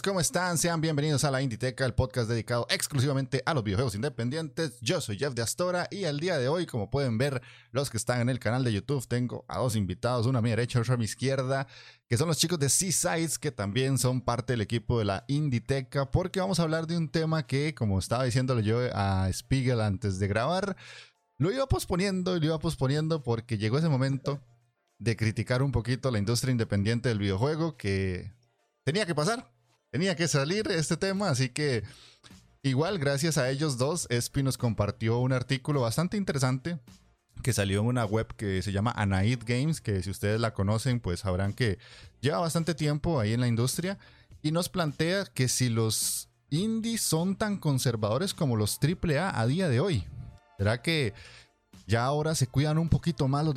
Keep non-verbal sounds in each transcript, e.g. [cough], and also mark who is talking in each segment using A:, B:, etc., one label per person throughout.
A: ¿Cómo están? Sean bienvenidos a la Inditeca, el podcast dedicado exclusivamente a los videojuegos independientes. Yo soy Jeff de Astora y el día de hoy, como pueden ver los que están en el canal de YouTube, tengo a dos invitados, uno a mi derecha, otro a mi izquierda, que son los chicos de Seasides, que también son parte del equipo de la Inditeca, porque vamos a hablar de un tema que, como estaba diciéndole yo a Spiegel antes de grabar, lo iba posponiendo y lo iba posponiendo porque llegó ese momento de criticar un poquito la industria independiente del videojuego que tenía que pasar, tenía que salir este tema, así que igual gracias a ellos dos, Espi nos compartió un artículo bastante interesante que salió en una web que se llama Anaid Games, que si ustedes la conocen, pues sabrán que lleva bastante tiempo ahí en la industria y nos plantea que si los indies son tan conservadores como los AAA a día de hoy, ¿será que ya ahora se cuidan un poquito más los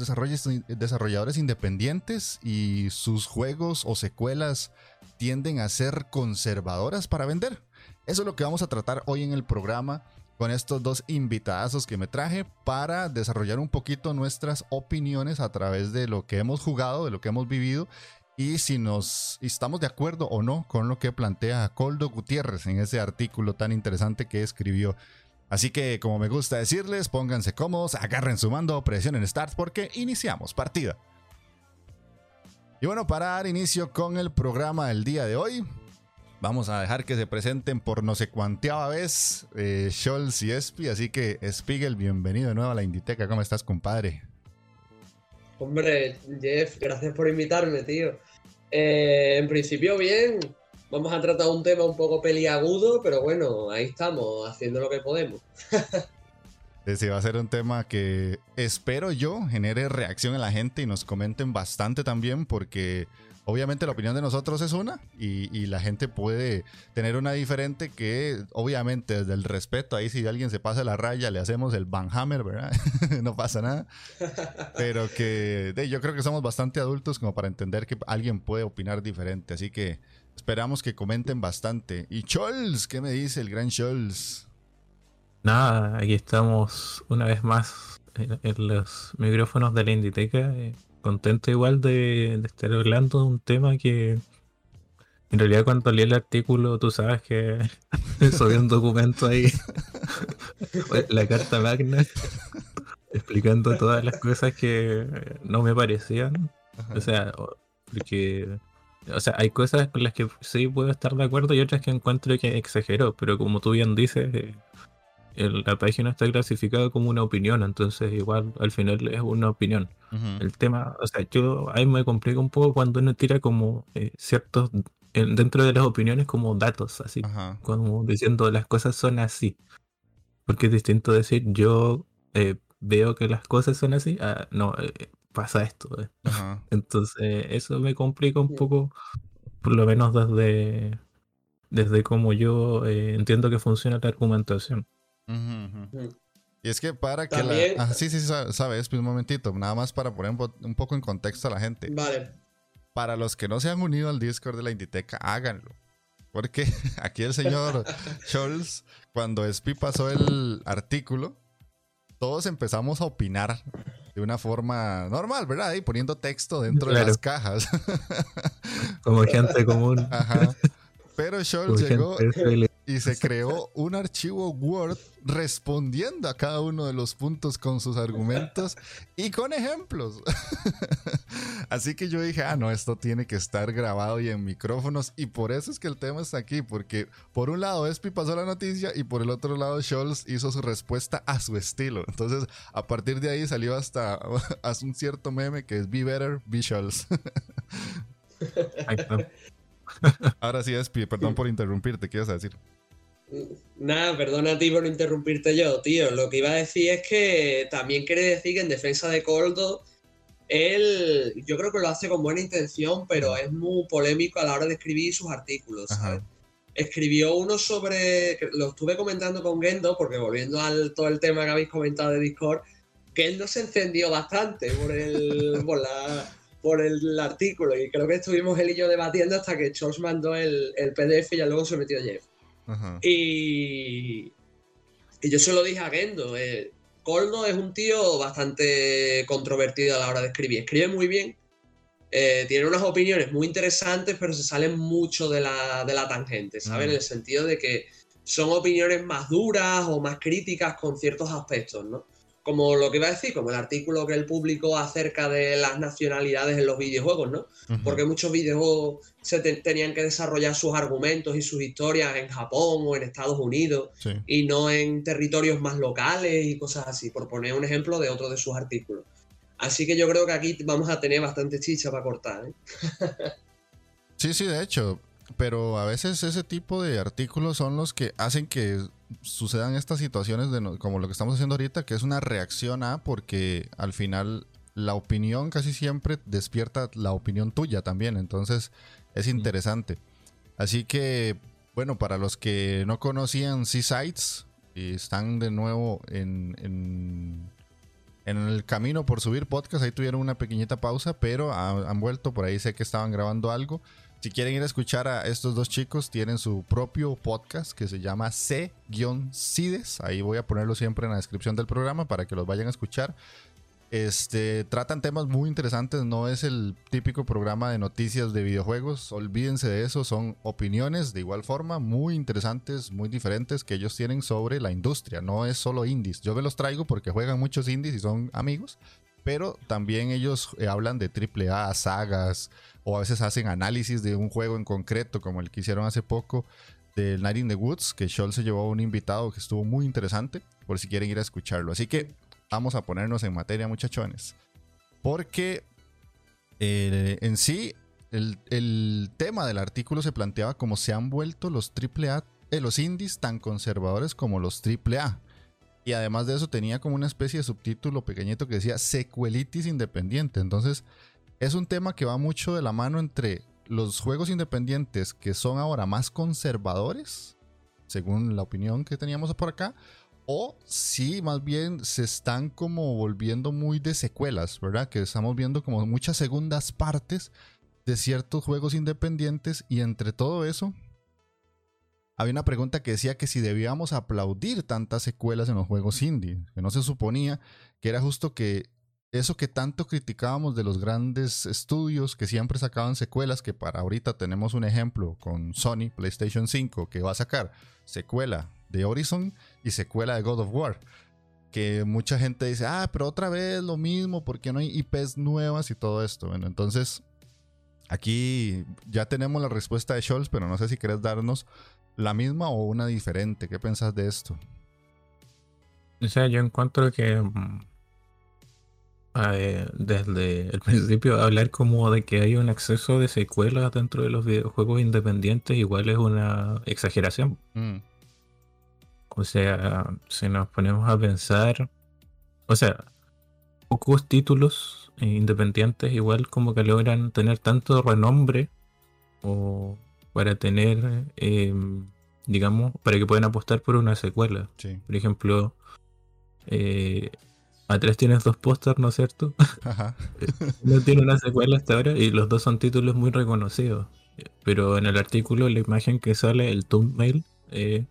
A: desarrolladores independientes y sus juegos o secuelas tienden a ser conservadoras para vender. Eso es lo que vamos a tratar hoy en el programa con estos dos invitadazos que me traje para desarrollar un poquito nuestras opiniones a través de lo que hemos jugado, de lo que hemos vivido y si nos estamos de acuerdo o no con lo que plantea Coldo Gutiérrez en ese artículo tan interesante que escribió. Así que, como me gusta decirles, pónganse cómodos, agarren su mando, presionen Start porque iniciamos partida. Y bueno, para dar inicio con el programa del día de hoy, vamos a dejar que se presenten por no sé cuánteava vez eh, Scholz y Espi. Así que, Spiegel, bienvenido de nuevo a la Inditeca. ¿Cómo estás, compadre?
B: Hombre, Jeff, gracias por invitarme, tío. Eh, en principio, bien. Vamos a tratar un tema un poco peliagudo, pero bueno, ahí estamos, haciendo lo que podemos. [laughs]
A: Sí, va a ser un tema que espero yo genere reacción en la gente y nos comenten bastante también porque obviamente la opinión de nosotros es una y, la gente puede tener una diferente que obviamente desde el respeto, ahí si alguien se pasa la raya le hacemos el banhammer, ¿verdad? [laughs] no pasa nada. Pero que yo creo que somos bastante adultos como para entender que alguien puede opinar diferente, así que esperamos que comenten bastante. Y Scholz, ¿qué me dice el gran Scholz?
C: Nada, aquí estamos una vez más en, los micrófonos de la Inditeca. Eh, contento igual de, estar hablando de un tema que en realidad cuando leí el artículo tú sabes que [laughs] subí un documento ahí, [laughs] la carta magna, explicando todas las cosas que no me parecían. O sea, porque o sea, hay cosas con las que sí puedo estar de acuerdo y otras que encuentro que exageró, pero como tú bien dices, eh, la página está clasificada como una opinión, entonces igual al final es una opinión. El tema, o sea, yo ahí me complica un poco cuando uno tira como eh, ciertos, dentro de las opiniones como datos, así, como diciendo las cosas son así. Porque es distinto decir yo eh, veo que las cosas son así, no, eh, pasa esto. [laughs] Entonces eso me complica un poco, por lo menos desde, desde cómo yo entiendo que funciona la argumentación.
A: Mm. Y es que para que la... sí, sí, sí, sabes, un momentito, nada más para poner un poco en contexto a la gente.
B: Vale.
A: Para los que no se han unido al Discord de la Inditeca, háganlo. Porque [laughs] aquí el señor [laughs] Scholz, cuando Spi pasó el artículo, todos empezamos a opinar de una forma normal, ¿verdad? Y poniendo texto dentro de las cajas. [laughs]
C: Como gente común.
A: Ajá. Pero Scholz llegó y se creó un archivo Word respondiendo a cada uno de los puntos con sus argumentos y con ejemplos. [laughs] Así que yo dije, ah, no, esto tiene que estar grabado y en micrófonos y por eso es que el tema está aquí, porque por un lado Espi pasó la noticia y por el otro lado Scholz hizo su respuesta a su estilo. Entonces, a partir de ahí salió hasta, [laughs] hasta un cierto meme que es Be Better, Be Scholz. [laughs] [laughs] Ahora sí, Espi, perdón por interrumpirte, ¿qué ibas a decir?
B: Nada, perdona a ti por interrumpirte yo, tío. Lo que iba a decir es que también quiere decir que en defensa de Coldo, él, yo creo que lo hace con buena intención, pero es muy polémico a la hora de escribir sus artículos, ¿sabes? Escribió uno sobre, lo estuve comentando con Gendo, porque volviendo al todo el tema que habéis comentado de Discord, que él no se encendió bastante por el, por la, por el artículo y creo que estuvimos él y yo debatiendo hasta que Charles mandó el, el PDF y ya luego se metió Jeff. Y, y yo se lo dije a Gendo. Eh, Coldo es un tío bastante controvertido a la hora de escribir. Escribe muy bien, eh, tiene unas opiniones muy interesantes, pero se salen mucho de la, de la tangente, ¿sabes? En el sentido de que son opiniones más duras o más críticas con ciertos aspectos, ¿no? Como lo que iba a decir, como el artículo que él publicó acerca de las nacionalidades en los videojuegos, ¿no? Porque muchos videojuegos se tenían que desarrollar sus argumentos y sus historias en Japón o en Estados Unidos y no en territorios más locales y cosas así, por poner un ejemplo de otro de sus artículos. Así que yo creo que aquí vamos a tener bastante chicha para cortar. ¿eh?
A: sí, sí, de hecho, pero a veces ese tipo de artículos son los que hacen que sucedan estas situaciones de como lo que estamos haciendo ahorita, que es una reacción a porque al final la opinión casi siempre despierta la opinión tuya también, entonces es interesante. Así que, bueno, para los que no conocían C-Sites y están de nuevo en, en, en, el camino por subir podcast, ahí tuvieron una pequeñita pausa, pero han vuelto, por ahí sé que estaban grabando algo. Si quieren ir a escuchar a estos dos chicos, tienen su propio podcast que se llama C-Cides. Ahí voy a ponerlo siempre en la descripción del programa para que los vayan a escuchar. Este, tratan temas muy interesantes, no es el típico programa de noticias de videojuegos, olvídense de eso, son opiniones de igual forma muy interesantes, muy diferentes que ellos tienen sobre la industria, no es solo indies. Yo me los traigo porque juegan muchos indies y son amigos, pero también ellos eh, hablan de AAA, sagas, o a veces hacen análisis de un juego en concreto, como el que hicieron hace poco del Night in the Woods, que Scholl se llevó a un invitado que estuvo muy interesante, por si quieren ir a escucharlo. Así que vamos a ponernos en materia, muchachones. Porque eh, en sí, el, tema del artículo se planteaba como se han vuelto los AAA, eh, los indies tan conservadores como los AAA. Y además de eso tenía como una especie de subtítulo pequeñito que decía secuelitis independiente. Entonces, es un tema que va mucho de la mano entre los juegos independientes que son ahora más conservadores, según la opinión que teníamos por acá, o si más bien se están como volviendo muy de secuelas, ¿verdad? Que estamos viendo como muchas segundas partes de ciertos juegos independientes y entre todo eso había una pregunta que decía que si debíamos aplaudir tantas secuelas en los juegos indie, que no se suponía que era justo que eso que tanto criticábamos de los grandes estudios que siempre sacaban secuelas, que para ahorita tenemos un ejemplo con Sony PlayStation 5 que va a sacar secuela de Horizon y secuela de God of War. Que mucha gente dice, ah, pero otra vez lo mismo, porque no hay IPs nuevas y todo esto. Bueno, entonces aquí ya tenemos la respuesta de Scholz, pero no sé si querés darnos la misma o una diferente. ¿Qué pensás de esto?
C: O sea, yo encuentro que mm, eh, desde el principio hablar como de que hay un exceso de secuelas dentro de los videojuegos independientes igual es una exageración. Mm. O sea, si nos ponemos a pensar, o sea, pocos títulos independientes igual como que logran tener tanto renombre o para tener, em, digamos, para que puedan apostar por una secuela. Por ejemplo, eh, Atrás tienes dos pósters, ¿no es cierto? Ajá. [laughs] no tiene una secuela hasta ahora y los dos son títulos muy reconocidos. Pero en el artículo, la imagen que sale, el thumbnail, eh,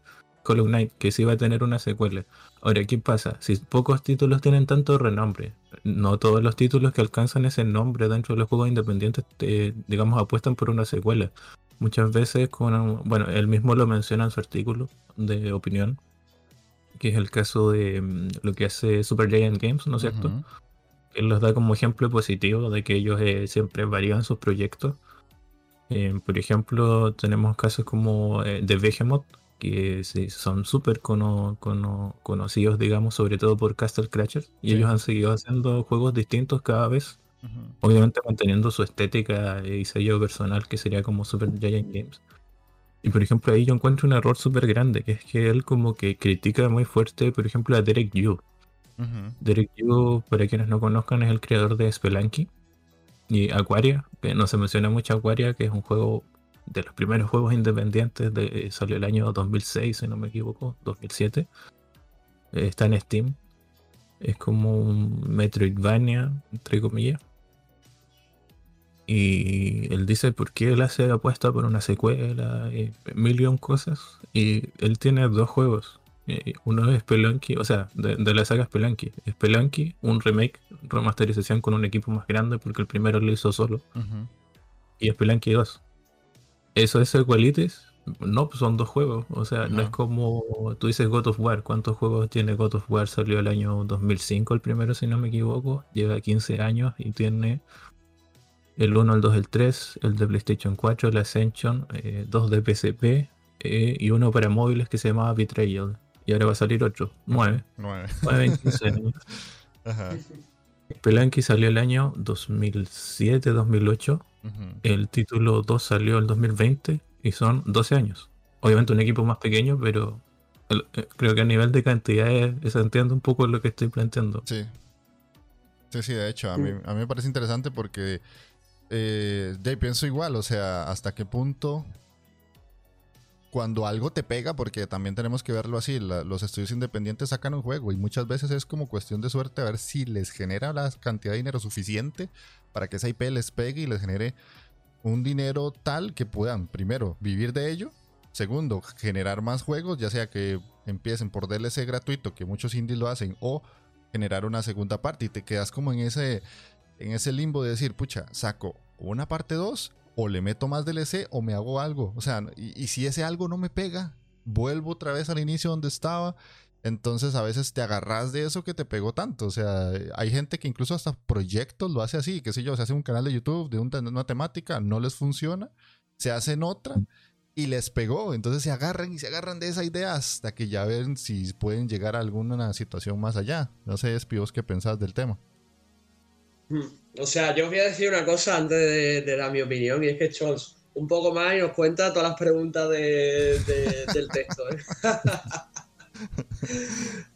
C: Hollow Knight, que sí va a tener una secuela. Ahora, ¿qué pasa? Si pocos títulos tienen tanto renombre, no todos los títulos que alcanzan ese nombre dentro de los juegos independientes, digamos, apuestan por una secuela. Muchas veces, con, bueno, él mismo lo menciona en su artículo de opinión, que es el caso de mm, lo que hace Super Giant Games, ¿no es cierto? Él los da como ejemplo positivo de que ellos eh, siempre varían sus proyectos. Eh, por ejemplo, tenemos casos como eh, de Behemoth, que son súper conocidos, digamos, sobre todo por Castle Crashers, y ellos han seguido haciendo juegos distintos cada vez, obviamente manteniendo su estética y sello personal, que sería como Super Giant Games. Y por ejemplo, ahí yo encuentro un error súper grande, que es que él como que critica muy fuerte, por ejemplo, a Derek Yu. Derek Yu, para quienes no conozcan, es el creador de Spelunky y Aquaria, que no se menciona mucho Aquaria, que es un juego de los primeros juegos independientes, de, salió el año 2006, si no me equivoco, 2007. está en Steam. Es como un Metroidvania, entre comillas. Y él dice por qué él hace apuesta por una secuela y millón cosas. Y él tiene dos juegos. Uno es Spelunky, o sea, de, la saga Spelunky. Spelunky, un remake, remasterización con un equipo más grande porque el primero lo hizo solo. Y Spelunky 2. ¿Eso es secuelitis? No, pues son dos juegos. O sea, no. es como tú dices God of War. ¿Cuántos juegos tiene God of War? Salió el año 2005 el primero, si no me equivoco. Lleva 15 años y tiene el 1, el 2, el 3, el de PlayStation 4, el Ascension, eh, dos de PSP eh, y uno para móviles que se llamaba Betrayal. Y ahora va a salir otro, 9. 9. 9 en 15 años. Ajá. Pelanqui salió el año 2007, 2008. El título 2 salió el 2020 y son 12 años. Obviamente un equipo más pequeño, pero eh, creo que a nivel de cantidad se entiende un poco lo que estoy planteando.
A: Sí. Sí, sí, de hecho, a mí, a mí me parece interesante porque eh, pienso igual, o sea, hasta qué punto cuando algo te pega, porque también tenemos que verlo así, los estudios independientes sacan un juego y muchas veces es como cuestión de suerte a ver si les genera la cantidad de dinero suficiente para que esa IP les pegue y les genere un dinero tal que puedan, primero, vivir de ello, segundo, generar más juegos, ya sea que empiecen por DLC gratuito, que muchos indies lo hacen, o generar una segunda parte y te quedas como en ese, en ese limbo de decir, pucha, saco una parte 2 o le meto más DLC o me hago algo. O sea, y, si ese algo no me pega, vuelvo otra vez al inicio donde estaba. Entonces a veces te agarras de eso que te pegó tanto. O sea, hay gente que incluso hasta proyectos lo hace así, qué sé yo, se hace un canal de YouTube de una temática, no les funciona, se hacen otra y les pegó. Entonces se agarran y se agarran de esa idea hasta que ya ven si pueden llegar a alguna situación más allá. No sé, Espíos, qué pensás del tema.
B: Hmm. O sea, yo os voy a decir una cosa antes de, dar mi opinión, y es que Scholz un poco más y nos cuenta todas las preguntas del texto. ¿eh? [laughs]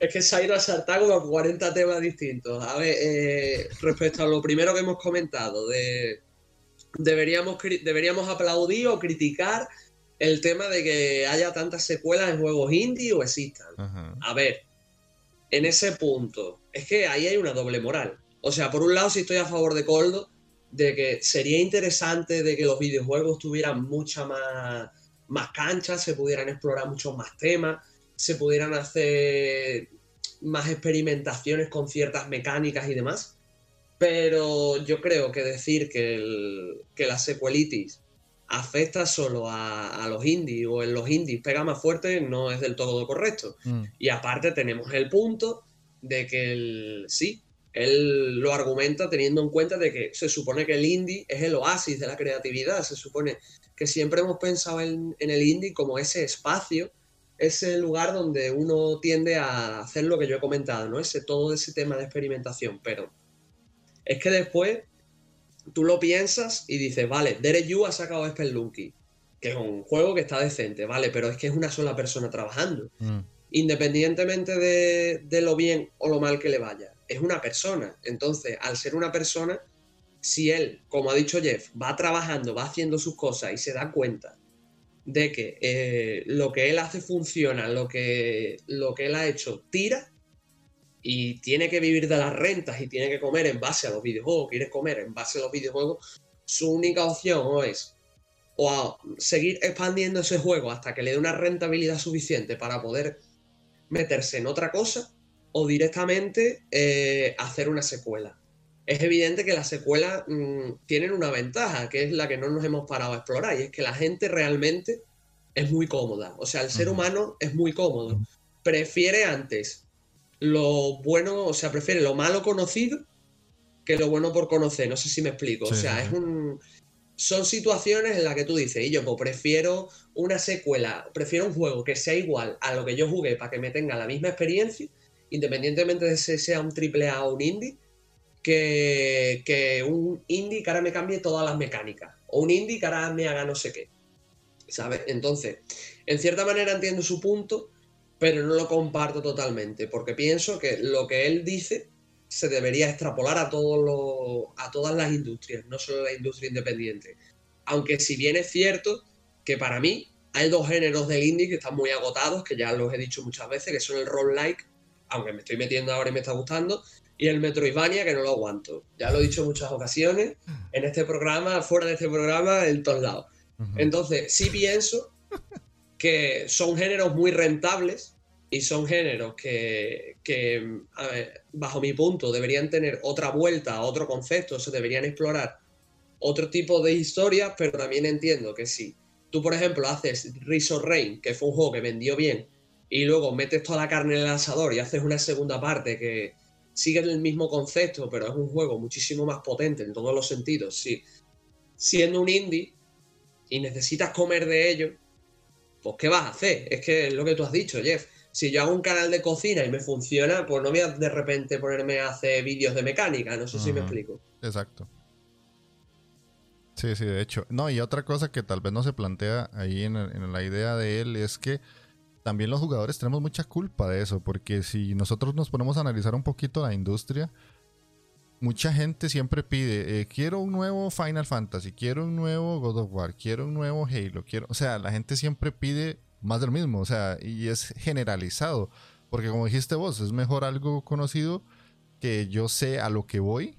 B: es que se ha ido a saltar como 40 temas distintos. A ver, eh, respecto a lo primero que hemos comentado, de deberíamos, deberíamos aplaudir o criticar el tema de que haya tantas secuelas en juegos indie o existan. A ver, en ese punto, es que ahí hay una doble moral. O sea, por un lado sí estoy a favor de Coldo, de que sería interesante de que los videojuegos tuvieran mucha más, más canchas, se pudieran explorar muchos más temas, se pudieran hacer más experimentaciones con ciertas mecánicas y demás. Pero yo creo que decir que, el, que la secuelitis afecta solo a, los indies o en los indies pega más fuerte no es del todo correcto. Mm. Y aparte tenemos el punto de que el, sí, él lo argumenta teniendo en cuenta de que se supone que el indie es el oasis de la creatividad, se supone que siempre hemos pensado en, el indie como ese espacio, ese lugar donde uno tiende a hacer lo que yo he comentado, ¿no? Ese, todo ese tema de experimentación, pero es que después tú lo piensas y dices, vale, Derek Yu ha sacado Spelunky, que es un juego que está decente, vale, pero es que es una sola persona trabajando. Mm. Independientemente de lo bien o lo mal que le vaya es una persona. Entonces, al ser una persona, si él, como ha dicho Jeff, va trabajando, va haciendo sus cosas y se da cuenta de que eh, lo que él hace funciona, lo que, lo que él ha hecho tira y tiene que vivir de las rentas y tiene que comer en base a los videojuegos, quiere comer en base a los videojuegos, su única opción es o seguir expandiendo ese juego hasta que le dé una rentabilidad suficiente para poder meterse en otra cosa o directamente eh, hacer una secuela. Es evidente que las secuelas mm, tienen una ventaja, que es la que no nos hemos parado a explorar, y es que la gente realmente es muy cómoda. O sea, el ser humano es muy cómodo. Prefiere antes lo bueno, o sea, prefiere lo malo conocido que lo bueno por conocer. No sé si me explico. o sea, es un. Son situaciones en las que tú dices, y yo pues, prefiero una secuela, prefiero un juego que sea igual a lo que yo jugué para que me tenga la misma experiencia, independientemente de si sea un triple A o un indie, que, un indie que ahora me cambie todas las mecánicas, o un indie que ahora me haga no sé qué. ¿Sabes? Entonces, en cierta manera entiendo su punto, pero no lo comparto totalmente, porque pienso que lo que él dice se debería extrapolar a, todos a todas las industrias, no solo la industria independiente. Aunque si bien es cierto que para mí hay dos géneros del indie que están muy agotados, que ya los he dicho muchas veces, que son el roguelike, aunque me estoy metiendo ahora y me está gustando, y el Metroidvania, que no lo aguanto. Ya lo he dicho en muchas ocasiones, en este programa, fuera de este programa, en todos lados. Entonces, sí pienso que son géneros muy rentables y son géneros que, bajo mi punto, deberían tener otra vuelta, otro concepto, se deberían explorar otro tipo de historias, pero también entiendo que si tú, por ejemplo, haces Rise Rain, que fue un juego que vendió bien, y luego metes toda la carne en el asador y haces una segunda parte que sigue el mismo concepto, pero es un juego muchísimo más potente en todos los sentidos, sí. Siendo un indie y necesitas comer de ello, pues ¿qué vas a hacer? Es que es lo que tú has dicho, Jeff. Si yo hago un canal de cocina y me funciona, pues no voy a de repente ponerme a hacer vídeos de mecánica, no sé si me explico.
A: Exacto. Sí, sí, de hecho. No, y otra cosa que tal vez no se plantea ahí en, en la idea de él es que también los jugadores tenemos mucha culpa de eso, porque si nosotros nos ponemos a analizar un poquito la industria, mucha gente siempre pide, eh, quiero un nuevo Final Fantasy, quiero un nuevo God of War, quiero un nuevo Halo, quiero, o sea, la gente siempre pide más del mismo, o sea, y es generalizado, porque como dijiste vos, es mejor algo conocido que yo sé a lo que voy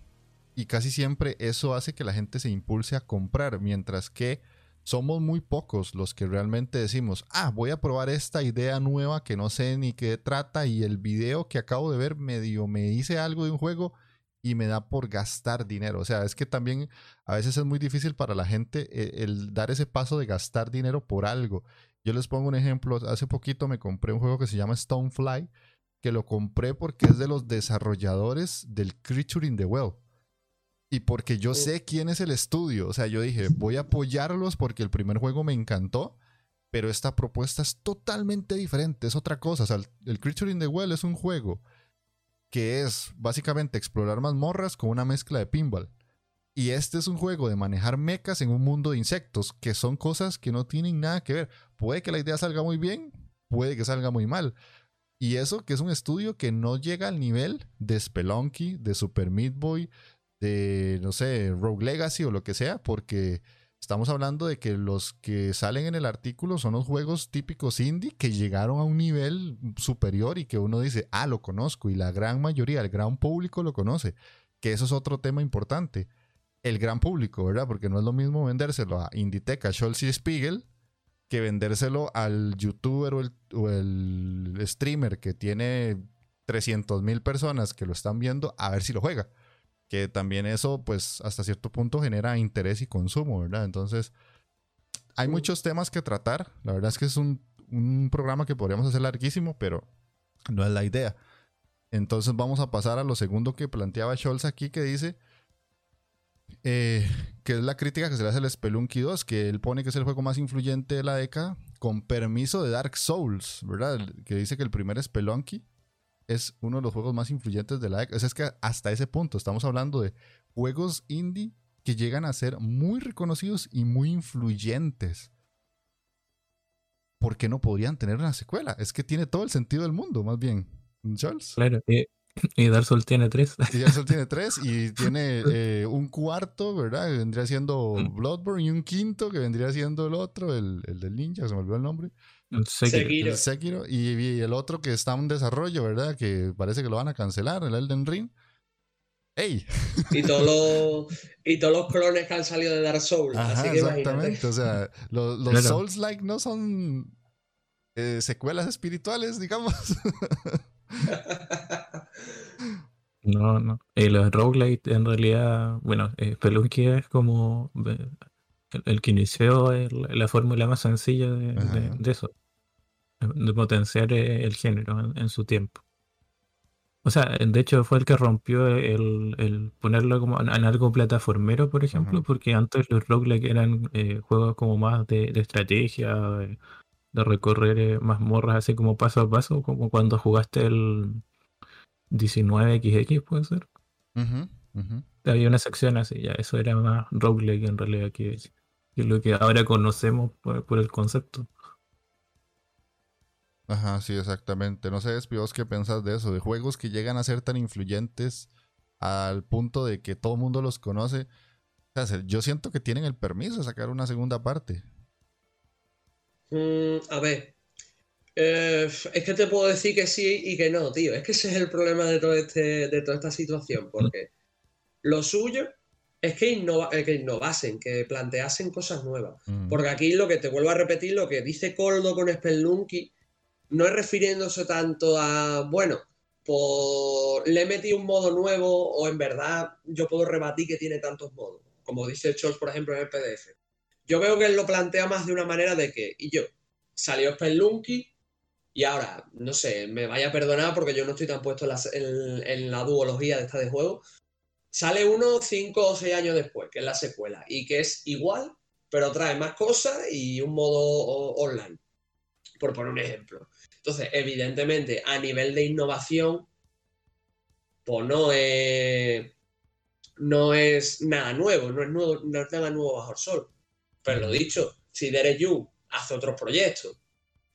A: y casi siempre eso hace que la gente se impulse a comprar, mientras que somos muy pocos los que realmente decimos, ah, voy a probar esta idea nueva que no sé ni qué trata y el video que acabo de ver medio me dice algo de un juego y me da por gastar dinero. O sea, es que también a veces es muy difícil para la gente eh, el, dar ese paso de gastar dinero por algo. Yo les pongo un ejemplo. Hace poquito me compré un juego que se llama Stonefly, que lo compré porque es de los desarrolladores del Creature in the Well. Y porque yo sé quién es el estudio. O sea, yo dije, voy a apoyarlos porque el primer juego me encantó. Pero esta propuesta es totalmente diferente, es otra cosa. O sea, el Creature in the Well es un juego que es básicamente explorar mazmorras con una mezcla de pinball. Y este es un juego de manejar mechas en un mundo de insectos, que son cosas que no tienen nada que ver. Puede que la idea salga muy bien, puede que salga muy mal. Y eso que es un estudio que no llega al nivel de Spelunky, de Super Meat Boy, de, no sé, Rogue Legacy o lo que sea, porque Estamos hablando de que los que salen en el artículo son los juegos típicos indie que llegaron a un nivel superior y que uno dice, ah, lo conozco y la gran mayoría, el gran público lo conoce, que eso es otro tema importante. El gran público, ¿verdad? Porque no es lo mismo vendérselo a Inditeca, Scholz y Spiegel que vendérselo al youtuber o el, o el streamer que tiene 300 mil personas que lo están viendo a ver si lo juega que también eso, pues, hasta cierto punto genera interés y consumo, ¿verdad? Entonces, hay muchos temas que tratar. La verdad es que es un, programa que podríamos hacer larguísimo, pero no es la idea. Entonces, vamos a pasar a lo segundo que planteaba Scholz aquí, que dice eh, que es la crítica que se le hace al Spelunky 2, que él pone que es el juego más influyente de la década, con permiso de Dark Souls, ¿verdad? Que dice que el primer Spelunky es uno de los juegos más influyentes de la década. es que hasta ese punto estamos hablando de juegos indie que llegan a ser muy reconocidos y muy influyentes. ¿Por qué no podrían tener una secuela? Es que tiene todo el sentido del mundo, más bien. Charles.
C: Claro, y, Dark Souls tiene tres.
A: Y Dark Souls tiene tres y [laughs] tiene eh, un cuarto, ¿verdad? Que vendría siendo mm. Bloodborne y un quinto que vendría siendo el otro, el, el del ninja, se me olvidó el nombre.
B: Sekiro.
A: Sekiro. Y, el otro que está en desarrollo, ¿verdad? Que parece que lo van a cancelar, el Elden Ring. ¡Ey!
B: Y [laughs] todos los, y todos los clones que han salido de Dark Souls. así que exactamente.
A: O sea, los, Souls-like no son eh, secuelas espirituales, digamos. [laughs]
C: No, no. Y los roguelite en realidad, bueno, eh, Spelunky es como eh, el, que inició la fórmula más sencilla de, eso, de potenciar eh, el género en, su tiempo. O sea, de hecho fue el que rompió el, ponerlo como en, algo plataformero, por ejemplo, porque antes los roguelike eran eh, juegos como más de, estrategia, de, recorrer eh, mazmorras así como paso a paso, como cuando jugaste el 19XX, puede ser. Había una sección así, ya, eso era más roguelike en realidad que lo que ahora conocemos por, el concepto.
A: Ajá, sí, exactamente. No sé, Espivos, qué pensás de eso, de juegos que llegan a ser tan influyentes al punto de que todo el mundo los conoce. O sea, yo siento que tienen el permiso de sacar una segunda parte.
B: Mm, a ver, eh, es que te puedo decir que sí y que no, tío. Es que ese es el problema de, todo este, de toda esta situación, porque lo suyo es que, eh, que innovasen, que planteasen cosas nuevas.
A: Mm.
B: Porque aquí lo que te vuelvo a repetir, lo que dice Coldo con Spelunky, no es refiriéndose tanto a, bueno, por le he metido un modo nuevo o en verdad yo puedo rebatir que tiene tantos modos, como dice Scholz, por ejemplo, en el PDF. Yo veo que él lo plantea más de una manera de que, y yo, salió Spelunky, y ahora, no sé, me vaya a perdonar porque yo no estoy tan puesto en la, duología de esta de juego. Sale uno cinco o seis años después, que es la secuela, y que es igual, pero trae más cosas y un modo online, por poner un ejemplo. Entonces, evidentemente, a nivel de innovación, pues no es, no es nada nuevo, no es, nuevo, no es nada nuevo bajo el sol. Pero lo dicho, si Derek Yu hace otros proyectos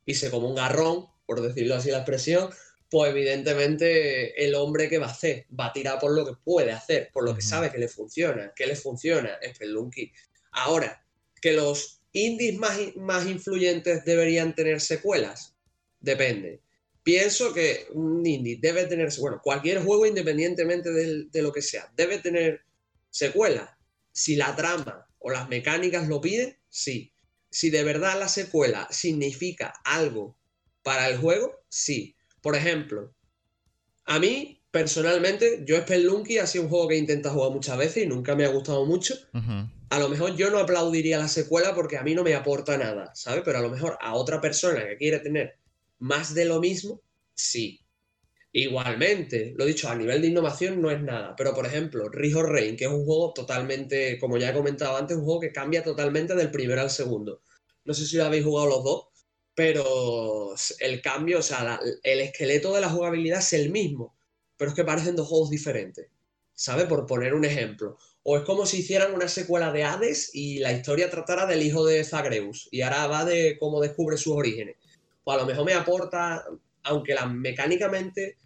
B: y se come un garrón, por decirlo así la expresión, pues evidentemente el hombre que va a hacer, va a tirar por lo que puede hacer, por lo que sabe que le funciona, que le funciona, Spelunky. Ahora, que los indies más, más influyentes deberían tener secuelas, depende. Pienso que un indie debe tener, bueno, cualquier juego independientemente de, de lo que sea, debe tener secuelas. Si la trama o las mecánicas lo piden, sí. Si de verdad la secuela significa algo para el juego, sí. Por ejemplo, a mí, personalmente, yo Spelunky ha sido un juego que he intentado jugar muchas veces y nunca me ha gustado mucho. A lo mejor yo no aplaudiría la secuela porque a mí no me aporta nada, ¿sabes? Pero a lo mejor a otra persona que quiere tener más de lo mismo, sí. Igualmente, lo dicho, a nivel de innovación no es nada. Pero, por ejemplo, Rijo Rain, que es un juego totalmente, como ya he comentado antes, un juego que cambia totalmente del primero al segundo. No sé si lo habéis jugado los dos, pero el cambio, o sea, el esqueleto de la jugabilidad es el mismo, pero es que parecen dos juegos diferentes, ¿sabes? Por poner un ejemplo. O es como si hicieran una secuela de Hades y la historia tratara del hijo de Zagreus y ahora va de cómo descubre sus orígenes. O a lo mejor me aporta, aunque la, mecánicamente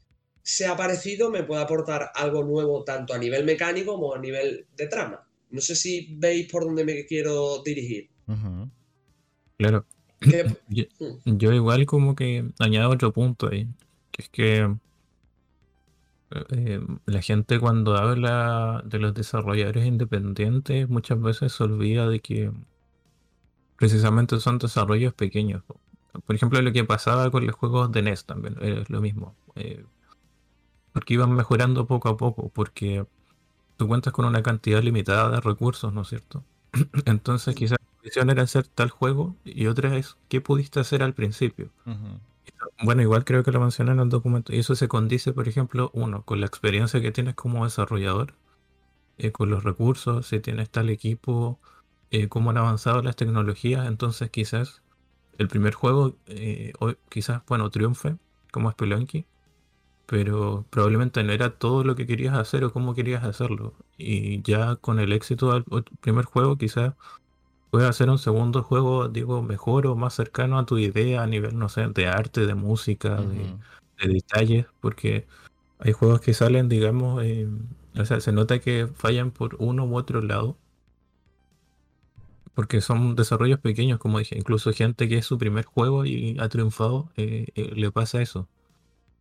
B: sea parecido, me puede aportar algo nuevo tanto a nivel mecánico como a nivel de trama. No sé si veis por dónde me quiero dirigir.
C: Claro, [clears throat] yo, igual como que añado otro punto ahí, que es que eh, la gente cuando habla de los desarrolladores independientes muchas veces se olvida de que precisamente son desarrollos pequeños. Por ejemplo, lo que pasaba con los juegos de NES también, es lo mismo. Eh, porque iban mejorando poco a poco, porque tú cuentas con una cantidad limitada de recursos, ¿no es cierto? [clears throat] Entonces quizás era hacer tal juego y otra es qué pudiste hacer al principio. Bueno, igual creo que lo mencioné en el documento. Y eso se condice, por ejemplo, uno, con la experiencia que tienes como desarrollador, eh, con los recursos, si tienes tal equipo, eh, cómo han avanzado las tecnologías. Entonces, quizás el primer juego, eh, quizás, bueno, triunfe, como Spelunky, pero probablemente no era todo lo que querías hacer o cómo querías hacerlo. Y ya con el éxito del primer juego, quizás puedes hacer un segundo juego, digo, mejor o más cercano a tu idea a nivel, no sé, de arte, de música, de, detalles, porque hay juegos que salen, digamos, eh, o sea, se nota que fallan por uno u otro lado, porque son desarrollos pequeños, como dije, incluso gente que es su primer juego y ha triunfado, eh, eh, le pasa eso.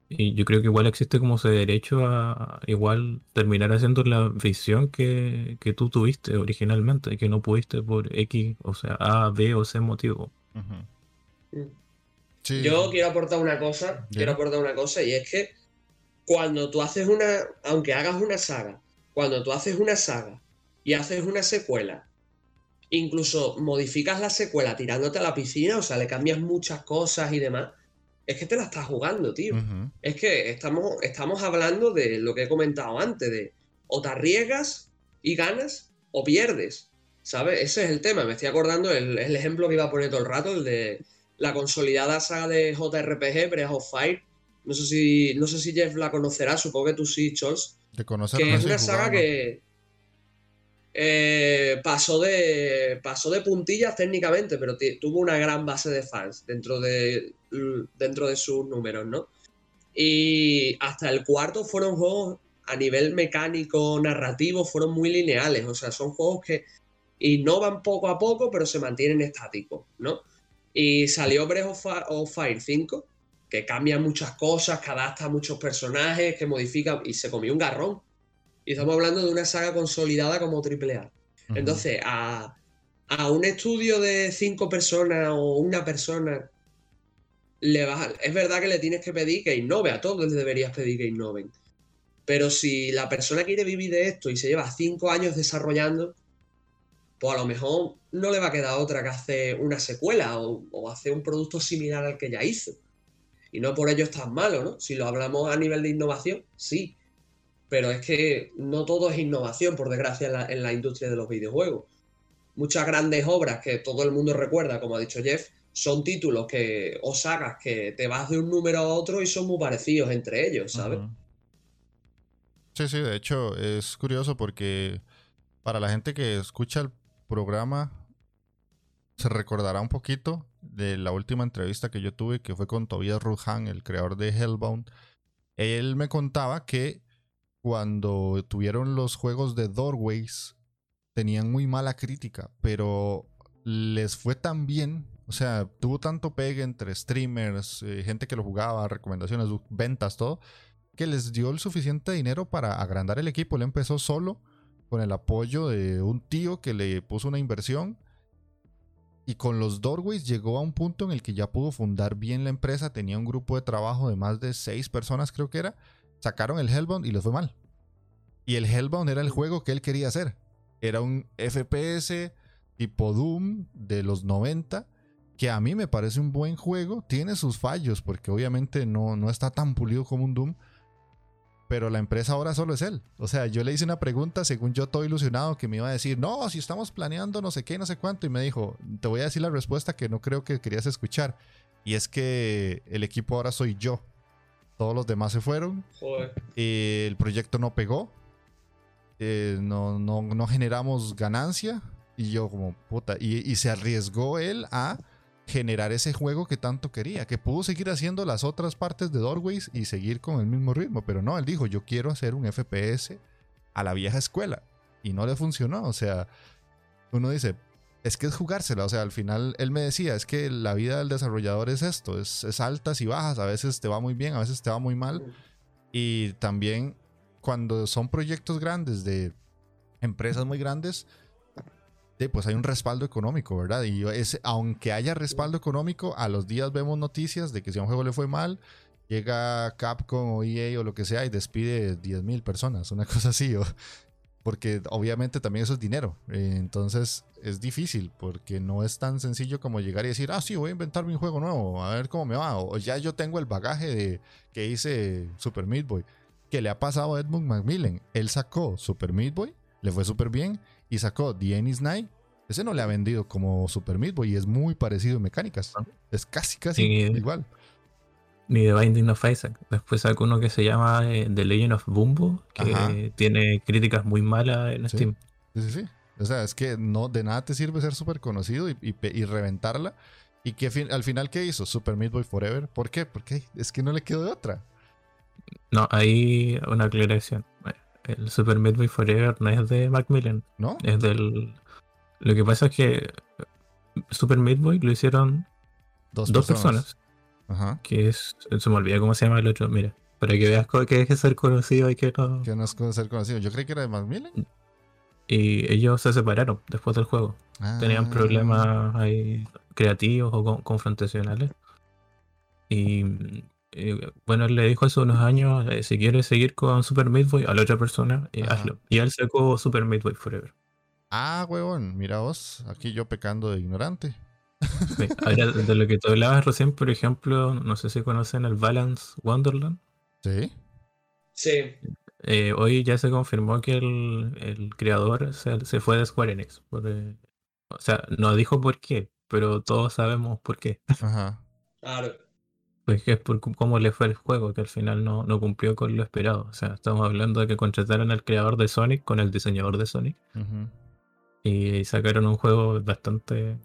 C: Y yo creo que igual existe como ese derecho a igual terminar haciendo la visión que, tú tuviste originalmente, y que no pudiste por X, o sea, A, B o C motivo.
B: Yo quiero aportar una cosa, quiero aportar una cosa, y es que cuando tú haces una, aunque hagas una saga, cuando tú haces una saga y haces una secuela, incluso modificas la secuela tirándote a la piscina, o sea, le cambias muchas cosas y demás, es que te la estás jugando, tío. Es que estamos, estamos hablando de lo que he comentado antes, de o te arriesgas y ganas o pierdes, ¿sabes? Ese es el tema. Me estoy acordando el, el ejemplo que iba a poner todo el rato, el de la consolidada saga de JRPG, Breath of Fire. No sé si, no sé si Jeff la conocerá, supongo que tú sí, Chols.
A: Te
B: Que es una saga que... eh, pasó, de, pasó de puntillas técnicamente, pero tuvo una gran base de fans dentro de, dentro de sus números, ¿no? Y hasta el cuarto fueron juegos a nivel mecánico, narrativo, fueron muy lineales. O sea, son juegos que innovan poco a poco, pero se mantienen estáticos, ¿no? Y salió Breath of Fire 5, que cambia muchas cosas, que adapta a muchos personajes, que modifica y se comió un garrón. Y estamos hablando de una saga consolidada como AAA. Entonces, a, a, un estudio de cinco personas o una persona, le vas, es verdad que le tienes que pedir que innove, a todos les deberías pedir que innoven. Pero si la persona quiere vivir de esto y se lleva cinco años desarrollando, pues a lo mejor no le va a quedar otra que hacer una secuela o, hacer un producto similar al que ya hizo. Y no por ello es tan malo, ¿no? Si lo hablamos a nivel de innovación, sí. Pero es que no todo es innovación, por desgracia, en la, industria de los videojuegos. Muchas grandes obras que todo el mundo recuerda, como ha dicho Jeff, son títulos que, o sagas que te vas de un número a otro y son muy parecidos entre ellos, ¿sabes?
A: Sí, sí, de hecho es curioso porque para la gente que escucha el programa se recordará un poquito de la última entrevista que yo tuve, que fue con Tobias Ruhan, el creador de Hellbound. Él me contaba que cuando tuvieron los juegos de Doorways, tenían muy mala crítica, pero les fue tan bien, o sea, tuvo tanto pegue entre streamers, eh, gente que lo jugaba, recomendaciones, ventas, todo, que les dio el suficiente dinero para agrandar el equipo. Él empezó solo con el apoyo de un tío que le puso una inversión. Y con los Doorways llegó a un punto en el que ya pudo fundar bien la empresa. Tenía un grupo de trabajo de más de seis personas, creo que era. Sacaron el Hellbound y les fue mal. Y el Hellbound era el juego que él quería hacer. Era un FPS tipo Doom de los 90. Que a mí me parece un buen juego. Tiene sus fallos porque obviamente no, no está tan pulido como un Doom pero la empresa ahora solo es él. O sea, yo le hice una pregunta, según yo todo ilusionado, que me iba a decir, no, si estamos planeando no sé qué, no sé cuánto, y me dijo, te voy a decir la respuesta que no creo que querías escuchar. Y es que el equipo ahora soy yo. Todos los demás se fueron. y el proyecto no pegó. Eh, no, no, no generamos ganancia. Y yo como, puta, y se arriesgó él a generar ese juego que tanto quería, que pudo seguir haciendo las otras partes de Doorways y seguir con el mismo ritmo, pero no, él dijo, yo quiero hacer un FPS a la vieja escuela y no le funcionó, o sea, uno dice, es que es jugársela, o sea, al final él me decía, es que la vida del desarrollador es esto, es, altas y bajas, a veces te va muy bien, a veces te va muy mal, y también cuando son proyectos grandes de empresas muy grandes, pues hay un respaldo económico, ¿verdad? Y es, aunque haya respaldo económico, a los días vemos noticias de que si a un juego le fue mal, llega Capcom o EA o lo que sea y despide 10.000 personas, una cosa así, porque obviamente también eso es dinero. entonces es difícil, porque no es tan sencillo como llegar y decir, ah, sí, voy a inventarme un juego nuevo, a ver cómo me va. O ya yo tengo el bagaje de que hice Super Meat Boy, que le ha pasado a Edmund Macmillan. Él sacó Super Meat Boy, le fue súper bien y sacó The Ennis Night. Ese no le ha vendido como Super Meat Boy y es muy parecido en mecánicas. Ah. Es casi, casi igual.
C: Ni The Binding of Isaac. Después sacó uno que se llama eh, The Legend of Bumbo, que tiene críticas muy malas en Steam.
A: Sí, sí, sí. O sea, es que no, de nada te sirve ser súper conocido y, y, reventarla. Y que al final, ¿qué hizo? Super Meat Boy Forever. ¿Por qué? Porque es que no le quedó de otra.
C: No, hay una aclaración el Super Meat Boy Forever no es de Macmillan.
A: ¿No?
C: Es del. Lo que pasa es que Super Meat Boy lo hicieron dos, personas. Ajá. Que es. Se me olvida cómo se llama el otro. Mira, para que veas que es ser conocido y que no.
A: Que no es ser conocido. Yo creí que era de Macmillan.
C: Y ellos se separaron después del juego. Tenían ah. problemas ahí creativos o confrontacionales. Y eh, bueno, él le dijo hace unos años, eh, si quieres seguir con Super Meat Boy a la otra persona, eh, hazlo. Y él sacó Super Meat Boy Forever.
A: Ah, huevón, mira vos, aquí yo pecando de ignorante.
C: Ahora, de lo que tú hablabas recién, por ejemplo, no sé si conocen el Balance Wonderland.
A: Sí.
B: Sí.
C: hoy ya se confirmó que el, creador se, se, fue de Square Enix. o sea, no dijo por qué, pero todos sabemos por qué.
B: Ajá. Claro.
C: Pues es por cómo le fue el juego, que al final no, no, cumplió con lo esperado. O sea, estamos hablando de que contrataron al creador de Sonic con el diseñador de Sonic. y sacaron un juego bastante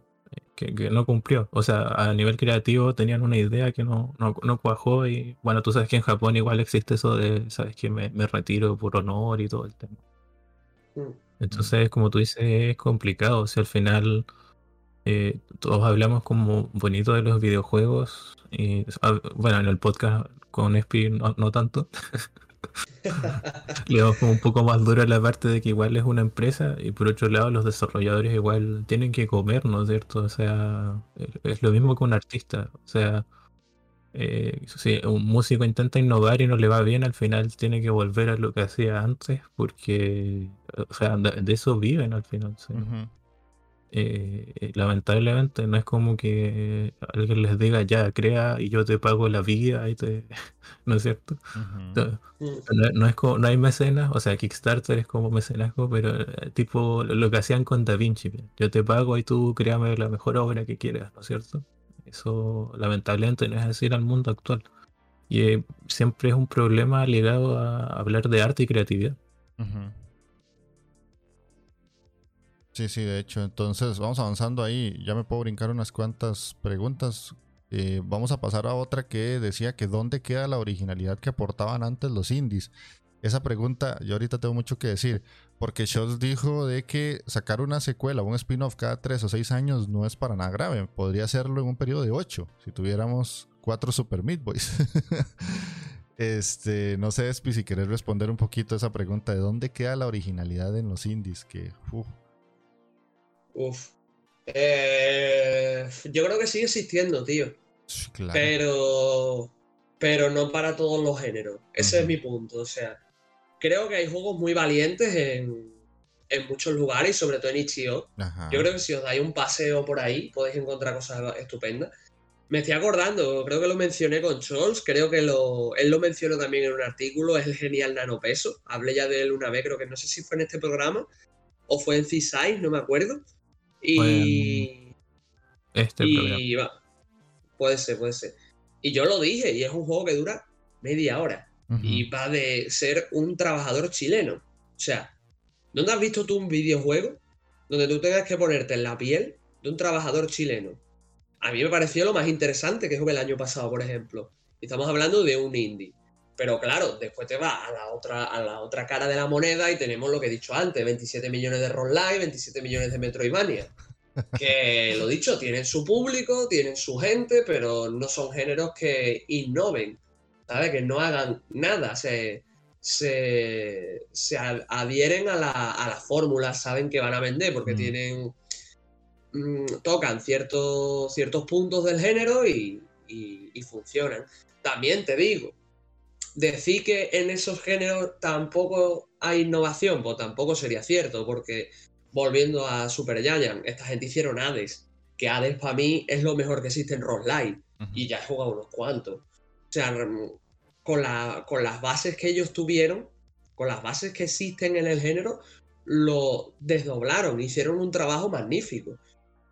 C: que, que no cumplió. O sea, a nivel creativo tenían una idea que no, no, no cuajó y bueno, tú sabes que en Japón igual existe eso de, sabes que me, me retiro por honor y todo el tema.
B: Mm.
C: Entonces, como tú dices, es complicado. O sea, al final eh, todos hablamos como bonito de los videojuegos. Y, ah, bueno, en el podcast con Espi no, no tanto. [laughs] [laughs] Le damos como un poco más duro la parte de que igual es una empresa y por otro lado los desarrolladores igual tienen que comer, ¿no es cierto? O sea, es lo mismo que un artista. O sea, eh, si un músico intenta innovar y no le va bien, al final tiene que volver a lo que hacía antes porque, o sea, de, eso viven al final. sí. Eh, lamentablemente no es como que alguien les diga ya crea y yo te pago la vida y te [laughs] ¿no es cierto? No, no- no es como, no hay mecenas, o sea Kickstarter es como mecenazgo, pero eh, tipo lo que hacían con Da Vinci, bien, yo te pago y tú créame la mejor obra que quieras, ¿no es cierto? Eso lamentablemente no es así en el mundo actual. Y eh, siempre es un problema ligado a hablar de arte y creatividad.
A: Ujú. Sí, sí, de hecho. Entonces, vamos avanzando ahí. Ya me puedo brincar unas cuantas preguntas. Eh, vamos a pasar a otra que decía que dónde queda la originalidad que aportaban antes los indies. Esa pregunta, yo ahorita tengo mucho que decir, porque Scholz dijo de que sacar una secuela, un spin-off cada tres o seis años no es para nada grave. Podría hacerlo en un periodo de ocho, si tuviéramos cuatro Super Meat Boys. [laughs] este, no sé, Espi, si querés responder un poquito esa pregunta de dónde queda la originalidad en los indies, que uf,
B: Uf. Eh, yo creo que sigue existiendo, tío.
A: claro.
B: Pero. Pero no para todos los géneros. Ese es mi punto. O sea, creo que hay juegos muy valientes en, en muchos lugares y sobre todo en Itch.io. Yo creo que si os dais un paseo por ahí podéis encontrar cosas estupendas. Me estoy acordando, creo que lo mencioné con Scholz, creo que lo, él lo mencionó también en un artículo, es el genial nanopeso. Hablé ya de él una vez, creo que no sé si fue en este programa o fue en C-Size, no me acuerdo. Y,
C: Este
B: y va, puede ser, puede ser. Y yo lo dije, y es un juego que dura media hora y va de ser un trabajador chileno. O sea, ¿dónde has visto tú un videojuego donde tú tengas que ponerte en la piel de un trabajador chileno? A mí me pareció lo más interesante que jugué el año pasado, por ejemplo. Y estamos hablando de un indie. Pero claro, después te vas a la otra, a la otra cara de la moneda y tenemos lo que he dicho antes, 27 millones de Roll Live, 27 millones de Metroidvania. Que [laughs] lo dicho, tienen su público, tienen su gente, pero no son géneros que innoven. ¿sabes? Que no hagan nada, se, se, se ad- adhieren a la, a la fórmula, saben que van a vender porque
A: Mm.
B: tienen. mm, tocan ciertos, ciertos puntos del género y, y- y funcionan. También te digo, decir que en esos géneros tampoco hay innovación, pues tampoco sería cierto, porque volviendo a Super Giant, esta gente hicieron Hades, que Hades para mí es lo mejor que existe en Live
A: Ujú.
B: y ya he jugado unos cuantos. O sea, rem- con, la- con las bases que ellos tuvieron, con las bases que existen en el género, lo desdoblaron, hicieron un trabajo magnífico.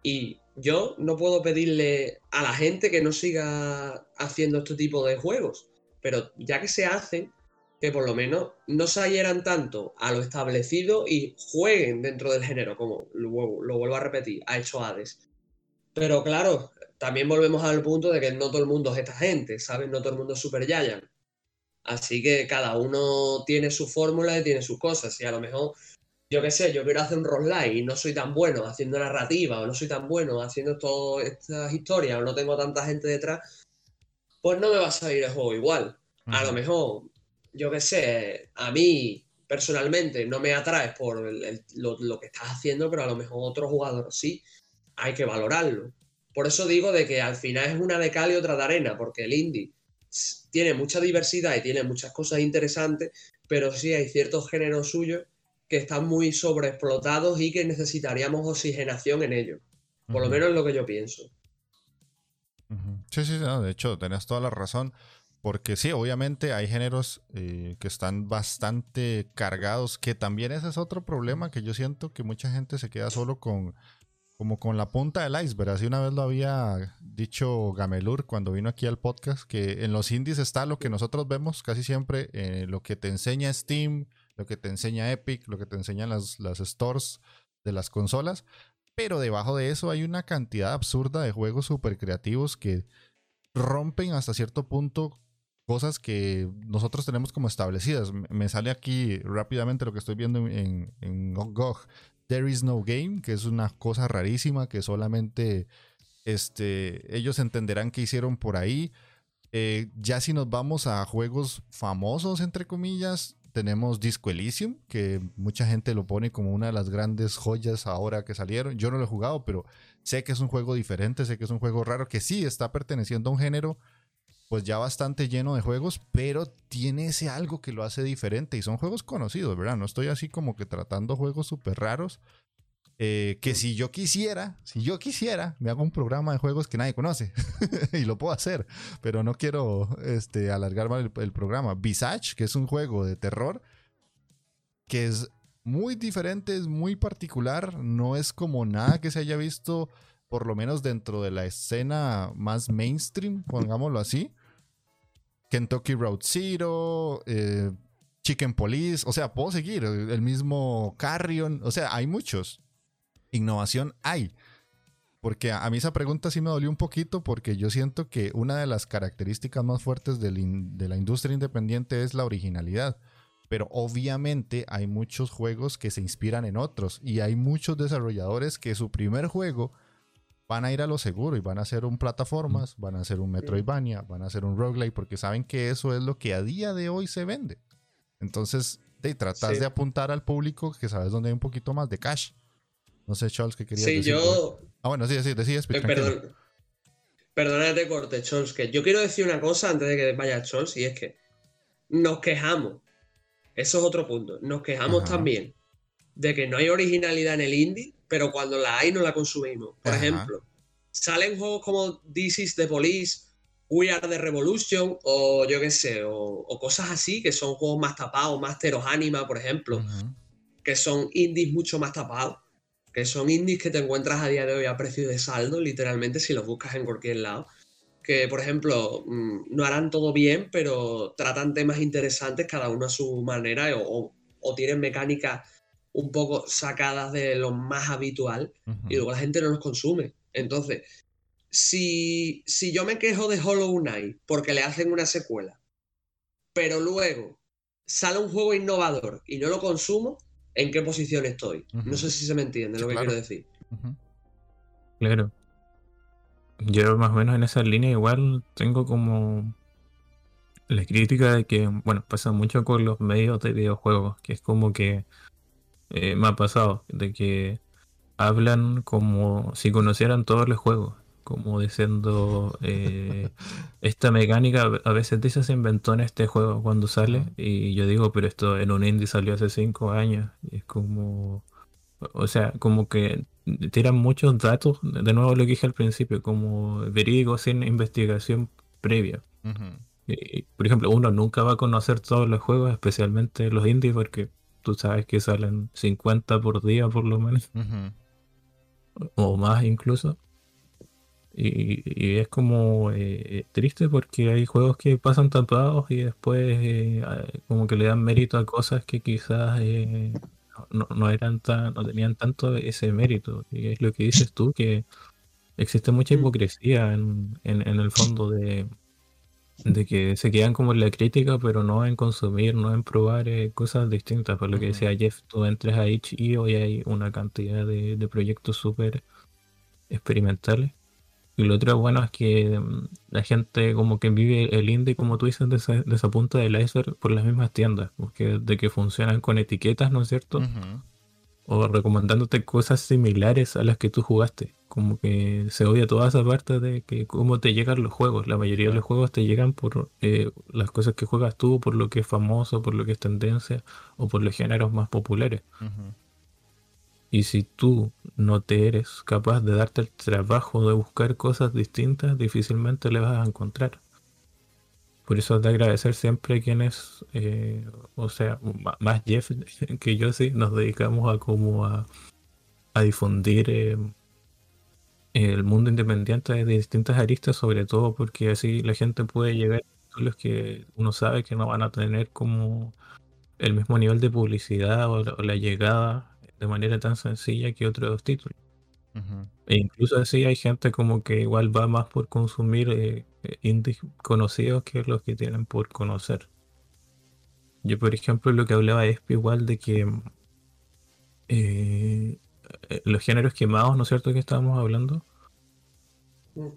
B: Y yo no puedo pedirle a la gente que no siga haciendo este tipo de juegos, pero ya que se hacen, que por lo menos no se adhieran tanto a lo establecido y jueguen dentro del género, como lo, vuelvo- a repetir, ha hecho Hades. Pero claro, también volvemos al punto de que no todo el mundo es esta gente, ¿sabes? No todo el mundo es Super Giant. Así que cada uno tiene su fórmula y tiene sus cosas. Y a lo mejor, yo qué sé, yo quiero hacer un roguelike y no soy tan bueno haciendo narrativa, o no soy tan bueno haciendo todas estas historias, o no tengo tanta gente detrás, pues no me va a salir el juego igual. A lo mejor, yo qué sé, a mí personalmente no me atraes por el- el- lo, lo que estás haciendo, pero a lo mejor otro jugador sí, hay que valorarlo. Por eso digo de que al final es una de cal y otra de arena, porque el indie tiene mucha diversidad y tiene muchas cosas interesantes, pero sí hay ciertos géneros suyos que están muy sobreexplotados y que necesitaríamos oxigenación en ellos. Por lo menos es lo que yo pienso.
A: Sí, sí, de hecho, tenés toda la razón. Porque sí, obviamente hay géneros eh, que están bastante cargados, que también ese es otro problema que yo siento que mucha gente se queda solo con, como con la punta del iceberg. Así una vez lo había dicho Gamelur cuando vino aquí al podcast, que en los indies está lo que nosotros vemos casi siempre, eh, lo que te enseña Steam, lo que te enseña Epic, lo que te enseñan las, las stores de las consolas, pero debajo de eso hay una cantidad absurda de juegos súper creativos que rompen hasta cierto punto cosas que nosotros tenemos como establecidas. Me sale aquí rápidamente lo que estoy viendo en, en GOG. There is no game, que es una cosa rarísima que solamente este, ellos entenderán que hicieron por ahí. Eh, ya si nos vamos a juegos famosos, entre comillas, tenemos Disco Elysium, que mucha gente lo pone como una de las grandes joyas ahora que salieron. Yo no lo he jugado, pero sé que es un juego diferente, sé que es un juego raro, que sí está perteneciendo a un género pues ya bastante lleno de juegos, pero tiene ese algo que lo hace diferente y son juegos conocidos, ¿verdad? No estoy así como que tratando juegos súper raros. Eh, que si yo quisiera, si yo quisiera, me hago un programa de juegos que nadie conoce [laughs] y lo puedo hacer, pero no quiero este, alargar el, el programa. Visage, que es un juego de terror que es muy diferente, es muy particular, no es como nada que se haya visto, por lo menos dentro de la escena más mainstream, pongámoslo así. Kentucky Road Zero, eh, Chicken Police, o sea, puedo seguir, el mismo Carrion, o sea, hay muchos. Innovación hay. Porque a mí esa pregunta sí me dolió un poquito porque yo siento que una de las características más fuertes de la industria independiente es la originalidad. Pero obviamente hay muchos juegos que se inspiran en otros y hay muchos desarrolladores que su primer juego van a ir a lo seguro y van a hacer un plataformas, van a hacer un Metroidvania, van a hacer un roguelike porque saben que eso es lo que a día de hoy se vende. Entonces, tratas de apuntar al público que sabes dónde hay un poquito más de cash. No sé, Charles, ¿qué querías decir?
B: Sí, yo...
A: Ah, bueno, sí, sí, decías.
B: Eh, perdón, perdónate corte, Charles, que yo quiero decir una cosa antes de que vaya Charles, y es que nos quejamos. Eso es otro punto. Nos quejamos también de que no hay originalidad en el indie pero cuando la hay no la consumimos. Por ejemplo, salen juegos como This is the Police, We Are the Revolution, o yo qué sé, o, cosas así, que son juegos más tapados, Master of Anima, por ejemplo, que son indies mucho más tapados, que son indies que te encuentras a día de hoy a precio de saldo, literalmente, si los buscas en cualquier lado. Que, por ejemplo, mm, no harán todo bien, pero tratan temas interesantes, cada uno a su manera, o, o tienen mecánicas un poco sacadas de lo más habitual y luego la gente no los consume. Entonces, si, si yo me quejo de Hollow Knight porque le hacen una secuela, pero luego sale un juego innovador y no lo consumo, ¿en qué posición estoy? No sé si se me entiende lo que quiero decir.
C: Claro. Yo más o menos en esa línea igual tengo como la crítica de que, bueno, pasa mucho con los medios de videojuegos, que es como que eh, me ha pasado, de que hablan como si conocieran todos los juegos, como diciendo, eh, esta mecánica a veces dice se inventó en este juego cuando sale, y yo digo, pero esto en un indie salió hace cinco años, y es como, o sea, como que tiran muchos datos, de nuevo lo que dije al principio, como verídico sin investigación previa. por ejemplo, uno nunca va a conocer todos los juegos, especialmente los indies, porque tú sabes que salen 50 por día por lo menos. O más incluso. Y, es como eh, triste porque hay juegos que pasan tapados y después eh, como que le dan mérito a cosas que quizás eh, no, eran tan, no tenían tanto ese mérito. Y es lo que dices tú, que existe mucha mm. hipocresía en el fondo de, de que se quedan como en la crítica, pero no en consumir, no en probar eh, cosas distintas. Por lo que decía Jeff, tú entres a itch.io y hay una cantidad de, proyectos súper experimentales. Y lo otro bueno es que mm, la gente como que vive el indie, como tú dices, de esa, punta del iceberg por las mismas tiendas, porque de que funcionan con etiquetas, ¿no es cierto? O recomendándote cosas similares a las que tú jugaste como que se odia toda esa parte de que cómo te llegan los juegos. La mayoría de los juegos te llegan por eh, las cosas que juegas tú, por lo que es famoso, por lo que es tendencia o por los géneros más populares. Y si tú no te eres capaz de darte el trabajo de buscar cosas distintas, difícilmente le vas a encontrar. Por eso es de agradecer siempre a quienes, eh, o sea, más Jeff [laughs] que yo sí, nos dedicamos a como a, difundir eh, el mundo independiente de distintas aristas, sobre todo porque así la gente puede llegar a los que uno sabe que no van a tener como el mismo nivel de publicidad o la, llegada de manera tan sencilla que otros títulos.
A: Ujú.
C: E incluso así hay gente como que igual va más por consumir eh, indies conocidos que los que tienen por conocer. Yo, por ejemplo, lo que hablaba es igual de que eh, eh, los géneros quemados, ¿no es cierto? Que estábamos hablando.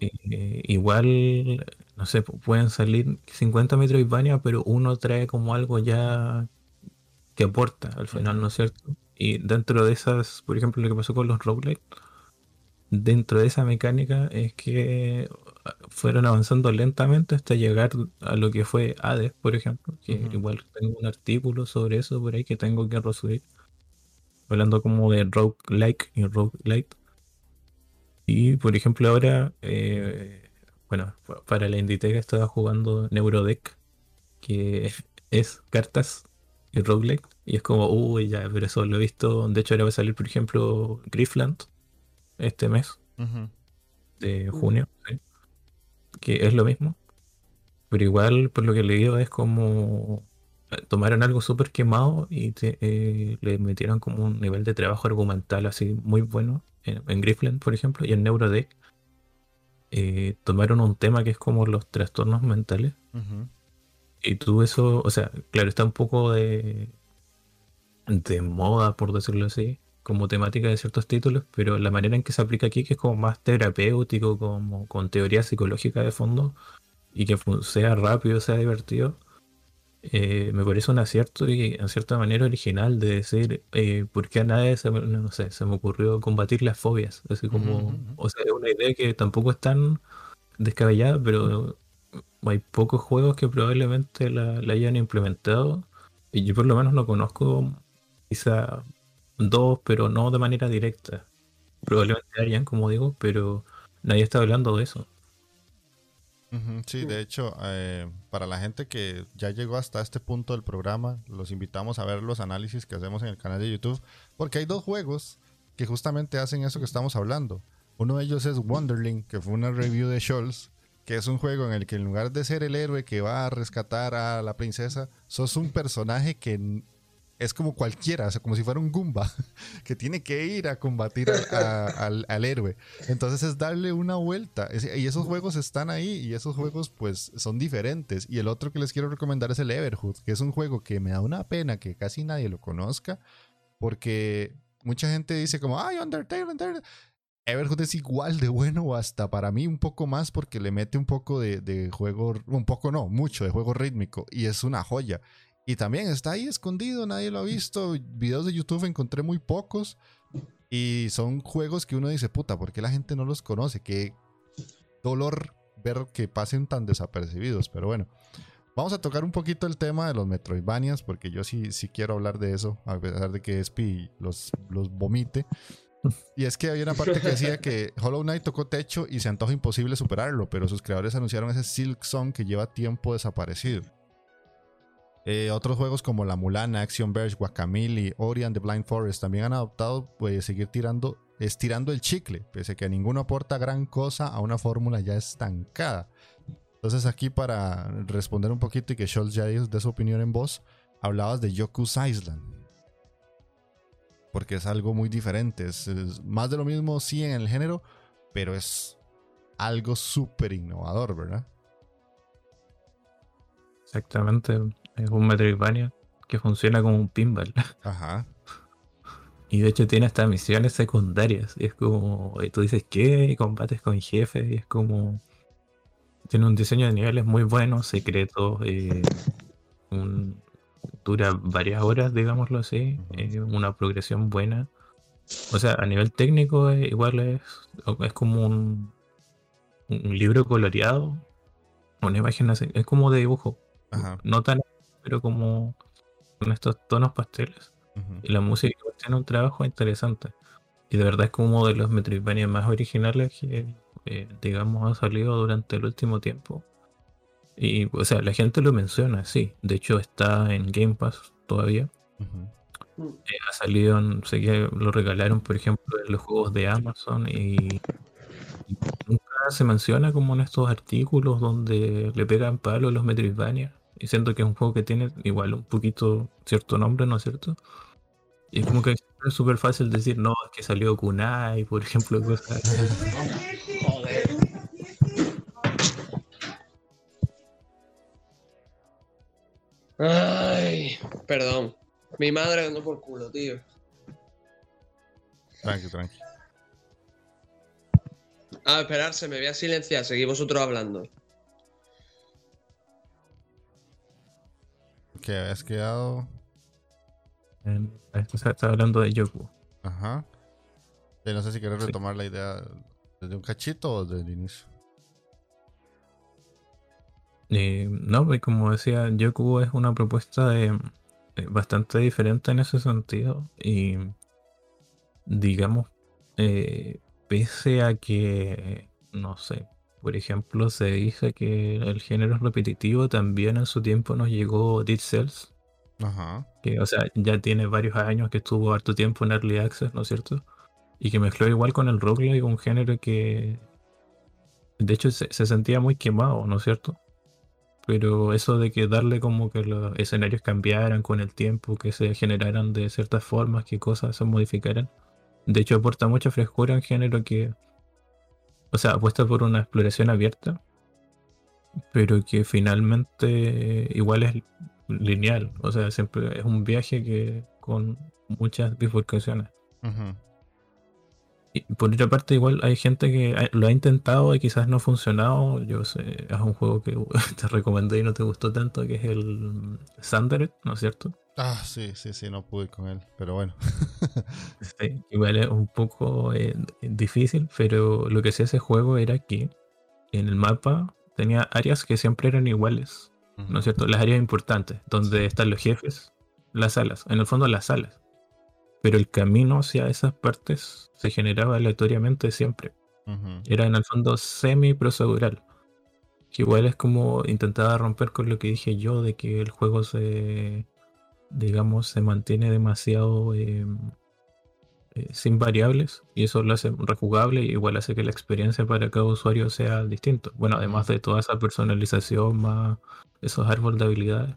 C: Eh, igual, no sé, pu- pueden salir 50 Metroidvania, pero uno trae como algo ya que aporta al final, ¿no es cierto? Y dentro de esas, por ejemplo, lo que pasó con los roguelike, dentro de esa mecánica es que ah, fueron avanzando lentamente hasta llegar a lo que fue Hades, por ejemplo, que igual tengo un artículo sobre eso por ahí que tengo que resubir, hablando como de roguelike y roguelite. Y por ejemplo ahora, eh, bueno, pa- para la Inditeca estaba jugando Neurodeck, que [laughs] es cartas y roguelike, y es como, uy, ya, pero eso lo he visto, de hecho ahora va a salir, por ejemplo, Griffland este mes de junio, ¿sí? que es lo mismo, pero igual por lo que he leído es como eh, tomaron algo súper quemado y te- eh, le metieron como un nivel de trabajo argumental así muy bueno en, en Griffland, por ejemplo, y en Neurodeck eh, tomaron un tema que es como los trastornos mentales. Y tú eso, o sea, claro, está un poco de, de moda, por decirlo así, como temática de ciertos títulos, pero la manera en que se aplica aquí, que es como más terapéutico, como con teoría psicológica de fondo, y que sea rápido, sea divertido, eh, me parece un acierto y en cierta manera original de decir, eh, ¿por qué a nadie se me, no sé, se me ocurrió combatir las fobias? Así como, o sea, es una idea que tampoco es tan descabellada, pero hay pocos juegos que probablemente la, hayan implementado. Y yo por lo menos no conozco quizá dos, pero no de manera directa. Probablemente hayan, como digo, pero nadie está hablando de eso.
A: Sí, de hecho, eh, para la gente que ya llegó hasta este punto del programa, los invitamos a ver los análisis que hacemos en el canal de YouTube, porque hay dos juegos que justamente hacen eso que estamos hablando. Uno de ellos es Wonderling, que fue una review de Scholz, que es un juego en el que en lugar de ser el héroe que va a rescatar a la princesa, sos un personaje que es como cualquiera, o sea, como si fuera un Goomba, [laughs] que tiene que ir a combatir al- héroe. Entonces es darle una vuelta. Y esos juegos están ahí y esos juegos pues son diferentes. Y el otro que les quiero recomendar es el Everhood, que es un juego que me da una pena que casi nadie lo conozca porque mucha gente dice como, ay, Undertale, Undertale. Everhood es igual de bueno o hasta para mí un poco más porque le mete un poco de, de juego, un poco no, mucho de juego rítmico y es una joya. Y también está ahí escondido, nadie lo ha visto. Videos de YouTube encontré muy pocos. Y son juegos que uno dice, puta, ¿por qué la gente no los conoce? Qué dolor ver que pasen tan desapercibidos. Pero bueno, vamos a tocar un poquito el tema de los Metroidvanias, porque yo sí, sí quiero hablar de eso, a pesar de que Espi los, los vomite. [laughs] Y es que había una parte que decía que Hollow Knight tocó techo y se antoja imposible superarlo, pero sus creadores anunciaron ese Silk Song que lleva tiempo desaparecido. Eh, otros juegos como La Mulana, Action Verge, Guacamole, Ori and the Blind Forest también han adoptado pues, seguir tirando, estirando el chicle, pese a que ninguno aporta gran cosa a una fórmula ya estancada. Entonces aquí para responder un poquito y que Scholz ya dé su opinión en voz, hablabas de Yoku's Island. Porque es algo muy diferente, es, es más de lo mismo sí en el género, pero es algo súper innovador, ¿verdad?
C: Exactamente. Es un Metroidvania que funciona como un pinball.
A: Ajá. [laughs]
C: Y de hecho tiene hasta misiones secundarias. Y es como, y tú dices, ¿qué? Y combates con jefes. Y es como... Tiene un diseño de niveles muy bueno, secreto. eh, un- dura varias horas, digámoslo así. Eh, una progresión buena. O sea, a nivel técnico eh, igual es, es como un, un libro coloreado. Una imagen así. Es como de dibujo.
A: Ajá.
C: No tan, pero como con estos tonos pasteles. Y la música tiene un trabajo interesante. Y de verdad es como uno de los Metroidvania más originales que, eh, digamos, ha salido durante el último tiempo. Y, o sea, la gente lo menciona, sí. De hecho, está en Game Pass todavía. Eh, ha salido, en- sé que lo regalaron, por ejemplo, en los juegos de Amazon. Y, y nunca se menciona como en estos artículos donde le pegan palo a los Metroidvania. Y siento que es un juego que tiene igual un poquito cierto nombre, ¿no es cierto? Y es como que es súper fácil decir, no, es que salió Kunai, por ejemplo, cosas [laughs]
B: Ay, perdón. Mi madre ando por culo, tío.
A: Tranqui, tranqui.
B: Ah, esperarse, me voy a silenciar. Seguí vosotros hablando.
A: Que habías quedado.
C: En- esto se está hablando de Yoku.
A: Ajá. No sé si quieres
C: Sí.
A: retomar la idea desde un cachito o desde el inicio.
C: Eh, no, pues como decía, Yoku es una propuesta de, eh, bastante diferente en ese sentido. Y digamos, eh, pese a que, no sé, por ejemplo, se dice que el género es repetitivo, también en su tiempo nos llegó Dead Cells,
A: Ajá.
C: que, o sea, ya tiene varios años que estuvo harto tiempo en Early Access, ¿no es cierto? Y que mezcló igual con el roguelike, un género que, de hecho, se, se sentía muy quemado, ¿no es cierto? Pero eso de que darle como que los escenarios cambiaran con el tiempo, que se generaran de ciertas formas, que cosas se modificaran, de hecho aporta mucha frescura un género que, o sea, apuesta por una exploración abierta, pero que finalmente igual es lineal, o sea, siempre es un viaje que con muchas bifurcaciones.
A: Ujú.
C: Y por otra parte, igual hay gente que lo ha intentado y quizás no ha funcionado. Yo sé, es un juego que [laughs] te recomendé y no te gustó tanto, que es el Sundered, ¿no es cierto?
A: Ah, sí, sí, sí, no pude con él. Pero bueno. [laughs]
C: Sí, igual es un poco eh, difícil, pero lo que hacía ese juego era que en el mapa tenía áreas que siempre eran iguales, ¿no es cierto? Las áreas importantes, donde están los jefes, las salas, en el fondo las salas. Pero el camino hacia esas partes se generaba aleatoriamente siempre. Era en el fondo semi-procedural. Que igual es como intentaba romper con lo que dije yo, de que el juego se, digamos, se mantiene demasiado eh, eh, sin variables y eso lo hace rejugable y igual hace que la experiencia para cada usuario sea distinto. Bueno, además de toda esa personalización más esos árboles de habilidades.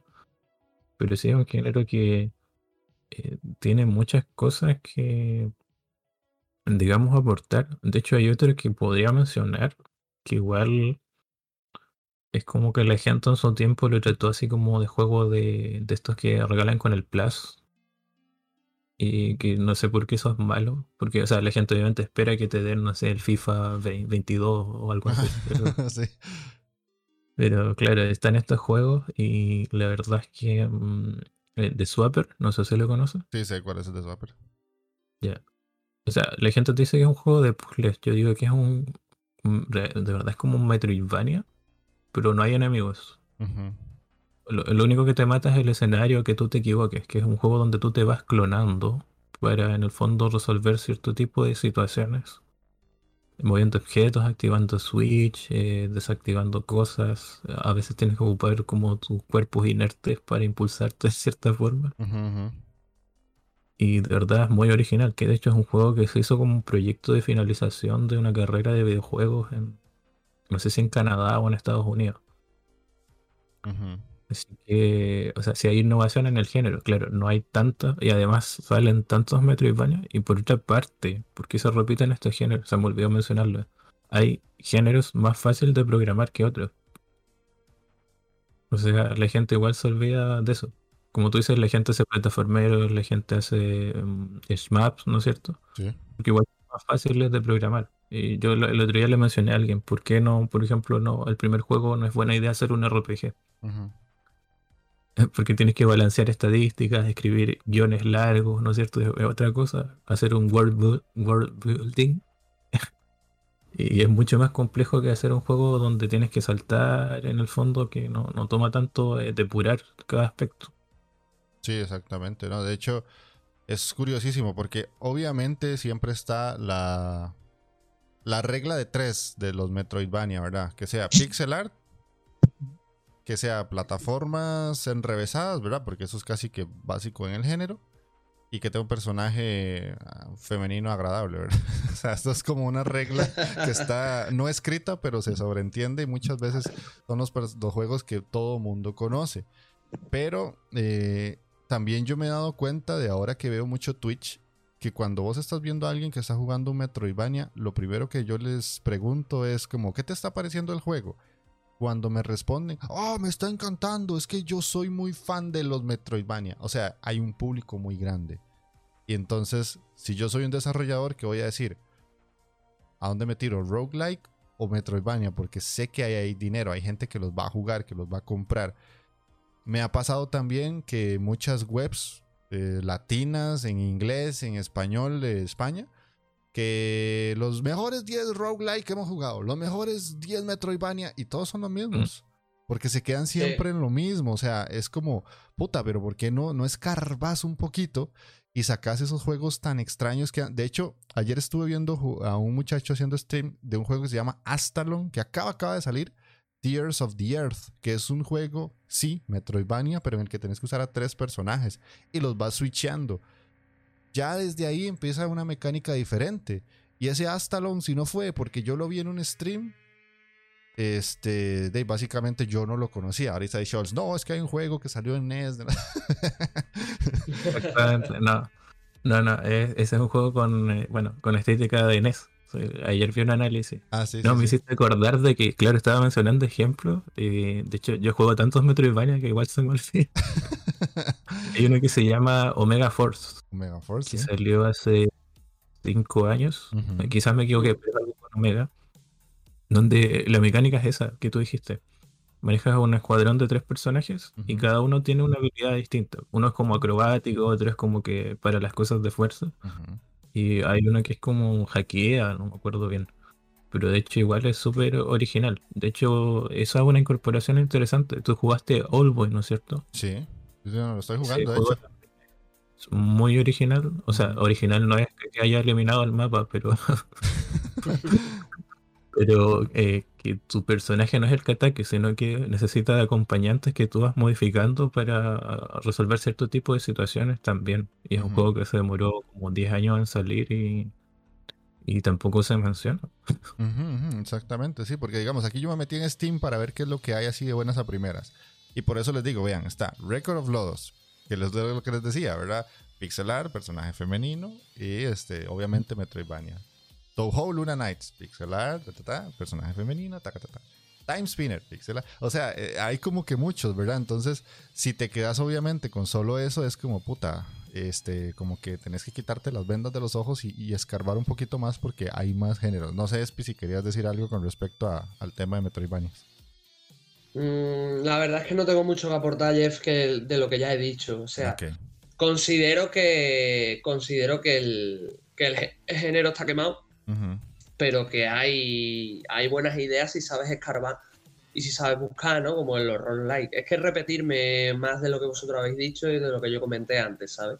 C: Pero sí es un género que eh, tiene muchas cosas que, digamos, aportar. De hecho, hay otro que podría mencionar, que igual es como que la gente en su tiempo lo trató así como de juego de, de estos que regalan con el Plus. Y que no sé por qué eso es malo. Porque, o sea, la gente obviamente espera que te den, no sé, el FIFA 20 22 o algo así. [laughs] Pero, [laughs]
A: sí.
C: pero claro, están estos juegos y la verdad es que mm, eh, de Swapper, no sé si lo conoces.
A: Sí, sé cuál es el de Swapper.
C: O sea, la gente te dice que es un juego de puzzles. Yo digo que es un. De verdad es como un Metroidvania, pero no hay enemigos. Lo, lo único que te mata es el escenario que tú te equivoques, que es un juego donde tú te vas clonando para en el fondo resolver cierto tipo de situaciones. Moviendo objetos, activando switch, eh, desactivando cosas. A veces tienes que ocupar como tus cuerpos inertes para impulsarte de cierta forma. Y de verdad es muy original, que de hecho es un juego que se hizo como un proyecto de finalización de una carrera de videojuegos en, no sé si en Canadá o en Estados Unidos.
A: Ujú.
C: Así que, o sea, si hay innovación en el género, claro, no hay tanta, y además salen tantos Metroidvania, y por otra parte, ¿por qué se repiten estos géneros? Se me olvidó mencionarlo. Hay géneros más fáciles de programar que otros. O sea, la gente igual se olvida de eso. Como tú dices, la gente hace plataformeros, la gente hace mm, shmups, ¿no es cierto?
A: Sí.
C: Porque igual son más fáciles de programar. Y yo el otro día le mencioné a alguien, ¿por qué no, por ejemplo, no, el primer juego no es buena idea hacer un RPG? [laughs] Porque tienes que balancear estadísticas, escribir guiones largos, ¿no es cierto? Es otra cosa, hacer un world, bu- world building. [laughs] y es mucho más complejo que hacer un juego donde tienes que saltar en el fondo, que no, no toma tanto eh, depurar cada aspecto.
A: Sí, exactamente, ¿no? De hecho, es curiosísimo porque obviamente siempre está la, la regla de tres de los Metroidvania, ¿verdad? Que sea pixel art, que sea plataformas enrevesadas, ¿verdad? Porque eso es casi que básico en el género. Y que tenga un personaje ah, femenino agradable, ¿verdad? [laughs] o sea, esto es como una regla que está no escrita, pero se sobreentiende y muchas veces son los, los juegos que todo mundo conoce. Pero eh, también yo me he dado cuenta de ahora que veo mucho Twitch que cuando vos estás viendo a alguien que está jugando un Metroidvania, lo primero que yo les pregunto es como, ¿qué te está pareciendo el juego? Cuando me responden, oh, me está encantando, es que yo soy muy fan de los Metroidvania. O sea, hay un público muy grande. Y entonces, si yo soy un desarrollador, ¿qué voy a decir? ¿A dónde me tiro? ¿Roguelike o Metroidvania? Porque sé que hay ahí dinero, hay gente que los va a jugar, que los va a comprar. Me ha pasado también que muchas webs eh, latinas, en inglés, en español de España, que los mejores 10 roguelike que hemos jugado, los mejores 10 Metroidvania, y todos son los mismos. Porque se quedan siempre en lo mismo. O sea, es como, puta, pero ¿por qué no, no escarbas un poquito y sacas esos juegos tan extraños que... De hecho, ayer estuve viendo a un muchacho haciendo stream de un juego que se llama Astalon, que acaba, acaba de salir. Tears of the Earth, que es un juego, sí, Metroidvania, pero en el que tenés que usar a tres personajes y los vas switchando. Ya desde ahí empieza una mecánica diferente. Y ese Astalon, si no fue porque yo lo vi en un stream, este, de básicamente yo no lo conocía. Ahorita dice Scholz, no, es que hay un juego que salió en NES.
C: Exactamente, no. No, no, ese es un juego con, eh, bueno, con estética de NES. Ayer vi un análisis.
A: Ah, sí,
C: no,
A: sí,
C: me
A: sí.
C: hiciste acordar de que, claro, estaba mencionando ejemplos. Y de hecho, yo juego tantos Metroidvania que igual se me olvida. [laughs] Hay uno que se llama Omega Force,
A: Omega Force,
C: que
A: sí.
C: salió hace cinco años.
A: Ujú.
C: Quizás me equivoqué, pero algo con Omega. Donde la mecánica es esa que tú dijiste. Manejas un escuadrón de tres personajes y cada uno tiene una habilidad distinta. Uno es como acrobático, otro es como que para las cosas de fuerza. Y hay uno que es como hackea, no me acuerdo bien. Pero de hecho igual es súper original. De hecho, esa es una incorporación interesante. Tú jugaste Oldboy, ¿no es cierto?
A: Sí, No, lo estoy jugando, de
C: juego
A: hecho.
C: es muy original. O sea, original no es que haya eliminado el mapa, pero [laughs] pero eh, que tu personaje no es el que ataque, sino que necesita de acompañantes que tú vas modificando para resolver cierto tipo de situaciones también. Y es un juego que se demoró como 10 años en salir y, y tampoco se menciona.
A: Exactamente, sí, porque digamos, aquí yo me metí en Steam para ver qué es lo que hay así de buenas a primeras. Y por eso les digo, vean, está Record of Lodos, que doy lo que les decía, ¿verdad? Pixelar, personaje femenino, y este, obviamente Metroidvania. Touhou Luna Nights, pixelar, ta, ta, ta, personaje femenino, ta, ta, ta. Time Spinner, pixelar. O sea, eh, hay como que muchos, ¿verdad? Entonces, si te quedas obviamente con solo eso, es como puta, este, como que tenés que quitarte las vendas de los ojos y, y escarbar un poquito más porque hay más géneros. No sé, Espi, si querías decir algo con respecto a- al tema de Metroidvania.
B: Mm, la verdad es que no tengo mucho que aportar, Jeff, que el- de lo que ya he dicho. O sea, considero que considero que el, que el gé- género está quemado, pero que hay, hay buenas ideas si sabes escarbar y si sabes buscar, ¿no? Como en los roguelike. Es que repetirme más de lo que vosotros habéis dicho y de lo que yo comenté antes, ¿sabes?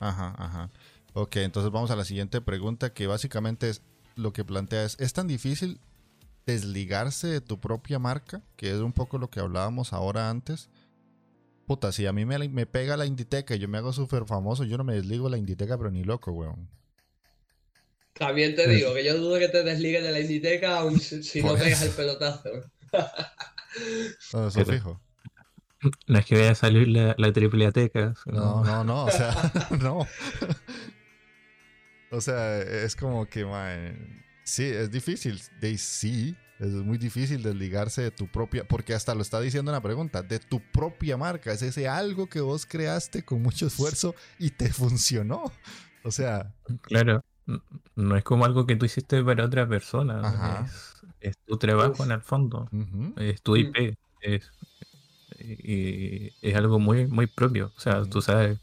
A: Ajá, ajá. Ok, entonces vamos a la siguiente pregunta que básicamente es lo que plantea es, ¿es tan difícil desligarse de tu propia marca? Que es un poco lo que hablábamos ahora antes. Puta, si a mí me, me pega la Inditeca y yo me hago súper famoso, yo no me desligo de la Inditeca, pero ni loco, weón.
B: También te
C: Sí.
B: digo que yo dudo que te desligues de la Inditeca aun si, si no pegas el pelotazo. [laughs]
A: No, eso
C: Pero-
A: fijo.
C: No es que vaya a salir la, la tripliateca.
A: No, no, no, o sea, [laughs] [laughs] no. O sea, es como que, man, sí, es difícil. De sí, es muy difícil desligarse de tu propia, porque hasta lo está diciendo en la pregunta, de tu propia marca. Es ese algo que vos creaste con mucho esfuerzo y te funcionó. O sea,
C: Claro, no es como algo que tú hiciste para otra persona.
A: Ajá.
C: Es, es tu trabajo
B: Uf.
C: en el fondo. Es tu. IP. Es, y es algo muy, muy propio. O sea,
A: Ujú.
C: tú sabes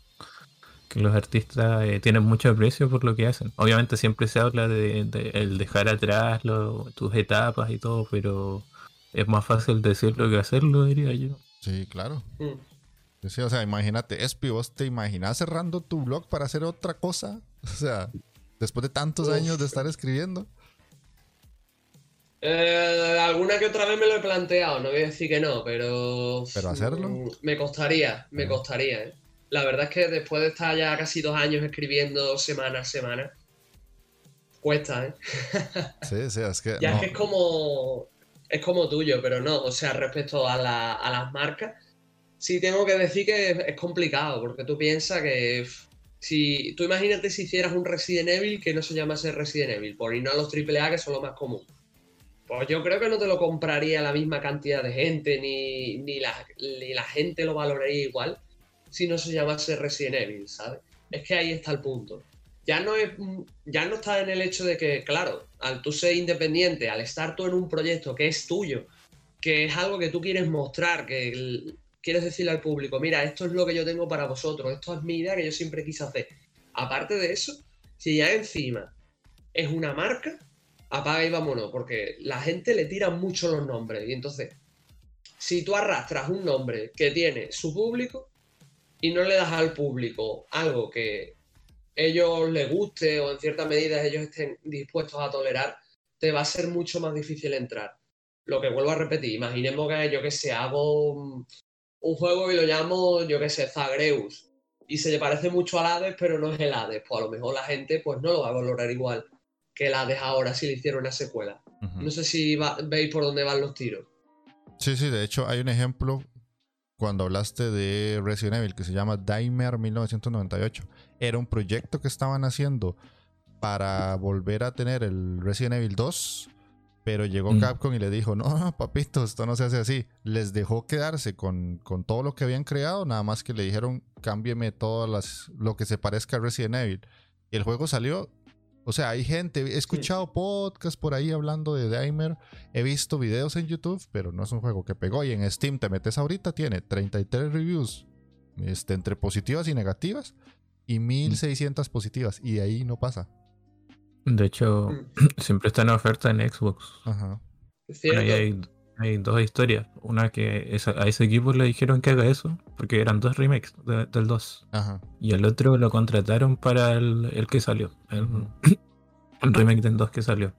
C: que los artistas eh, tienen mucho aprecio por lo que hacen. Obviamente siempre se habla de, de el dejar atrás lo- tus etapas y todo, pero es más fácil decirlo que hacerlo, diría yo.
A: sí, claro.
B: Mm.
A: Sí, o sea, imagínate, Espi, ¿vos te imaginas cerrando tu blog para hacer otra cosa? [laughs] O sea, después de tantos
B: Uf.
A: años de estar escribiendo.
B: Eh, alguna que otra vez me lo he planteado, no voy a decir que no, pero.
A: ¿Pero hacerlo?
B: mm, Me costaría, me
A: Ah.
B: costaría, ¿eh? La verdad es que después de estar ya casi dos años escribiendo semana a semana, cuesta, ¿eh? [laughs]
A: Sí, sí, es que...
B: Ya
A: no.
B: es que es como. Es como tuyo, pero no. O sea, respecto a, la- a las marcas, sí tengo que decir que es, complicado, porque tú piensas que si tú imagínate si hicieras un Resident Evil que no se llamase Resident Evil, por irnos a los AAA que son lo más común. Pues yo creo que no te lo compraría la misma cantidad de gente, ni, ni, la, ni la gente lo valoraría igual si no se llamase Resident Evil, ¿sabes? Es que ahí está el punto. Ya no, es, ya no está en el hecho de que, claro, al tú ser independiente, al estar tú en un proyecto que es tuyo, que es algo que tú quieres mostrar, que quieres decirle al público, mira, esto es lo que yo tengo para vosotros, esto es mi idea que yo siempre quise hacer. Aparte de eso, si ya encima es una marca, apaga y vámonos, porque la gente le tira mucho los nombres. Y entonces, si tú arrastras un nombre que tiene su público y no le das al público algo que ellos les guste o en cierta medida ellos estén dispuestos a tolerar, te va a ser mucho más difícil entrar. Lo que vuelvo a repetir, imaginemos que yo que sé, hago un, juego y lo llamo, yo que sé, Zagreus, y se le parece mucho al Hades, pero no es el Hades, pues a lo mejor la gente pues no lo va a valorar igual que el Hades ahora si le hicieron una secuela. No sé si veis por dónde van los tiros.
A: Sí, sí, de hecho hay un ejemplo cuando hablaste de Resident Evil que se llama Daimer 1998. Era un proyecto que estaban haciendo para volver a tener el Resident Evil 2, pero llegó mm. Capcom y le dijo, no, [laughs] papito, esto no se hace así. Les dejó quedarse con, con todo lo que habían creado, nada más que le dijeron, cámbieme todo las, lo que se parezca a Resident Evil. Y el juego salió o sea, hay gente, he escuchado podcasts por ahí hablando de Daimer, he visto videos en YouTube, pero no es un juego que pegó. Y en Steam te metes ahorita, tiene 33 reviews este, entre positivas y negativas y 1600 positivas. Y de ahí no pasa.
C: De hecho, [clears throat] siempre está en oferta en Xbox. Ajá. hay, dos historias. Una que a ese equipo le dijeron que haga eso, porque eran dos remakes del 2. Ajá. Y el otro lo contrataron para el, que salió. El, [coughs] remake del 2 que salió.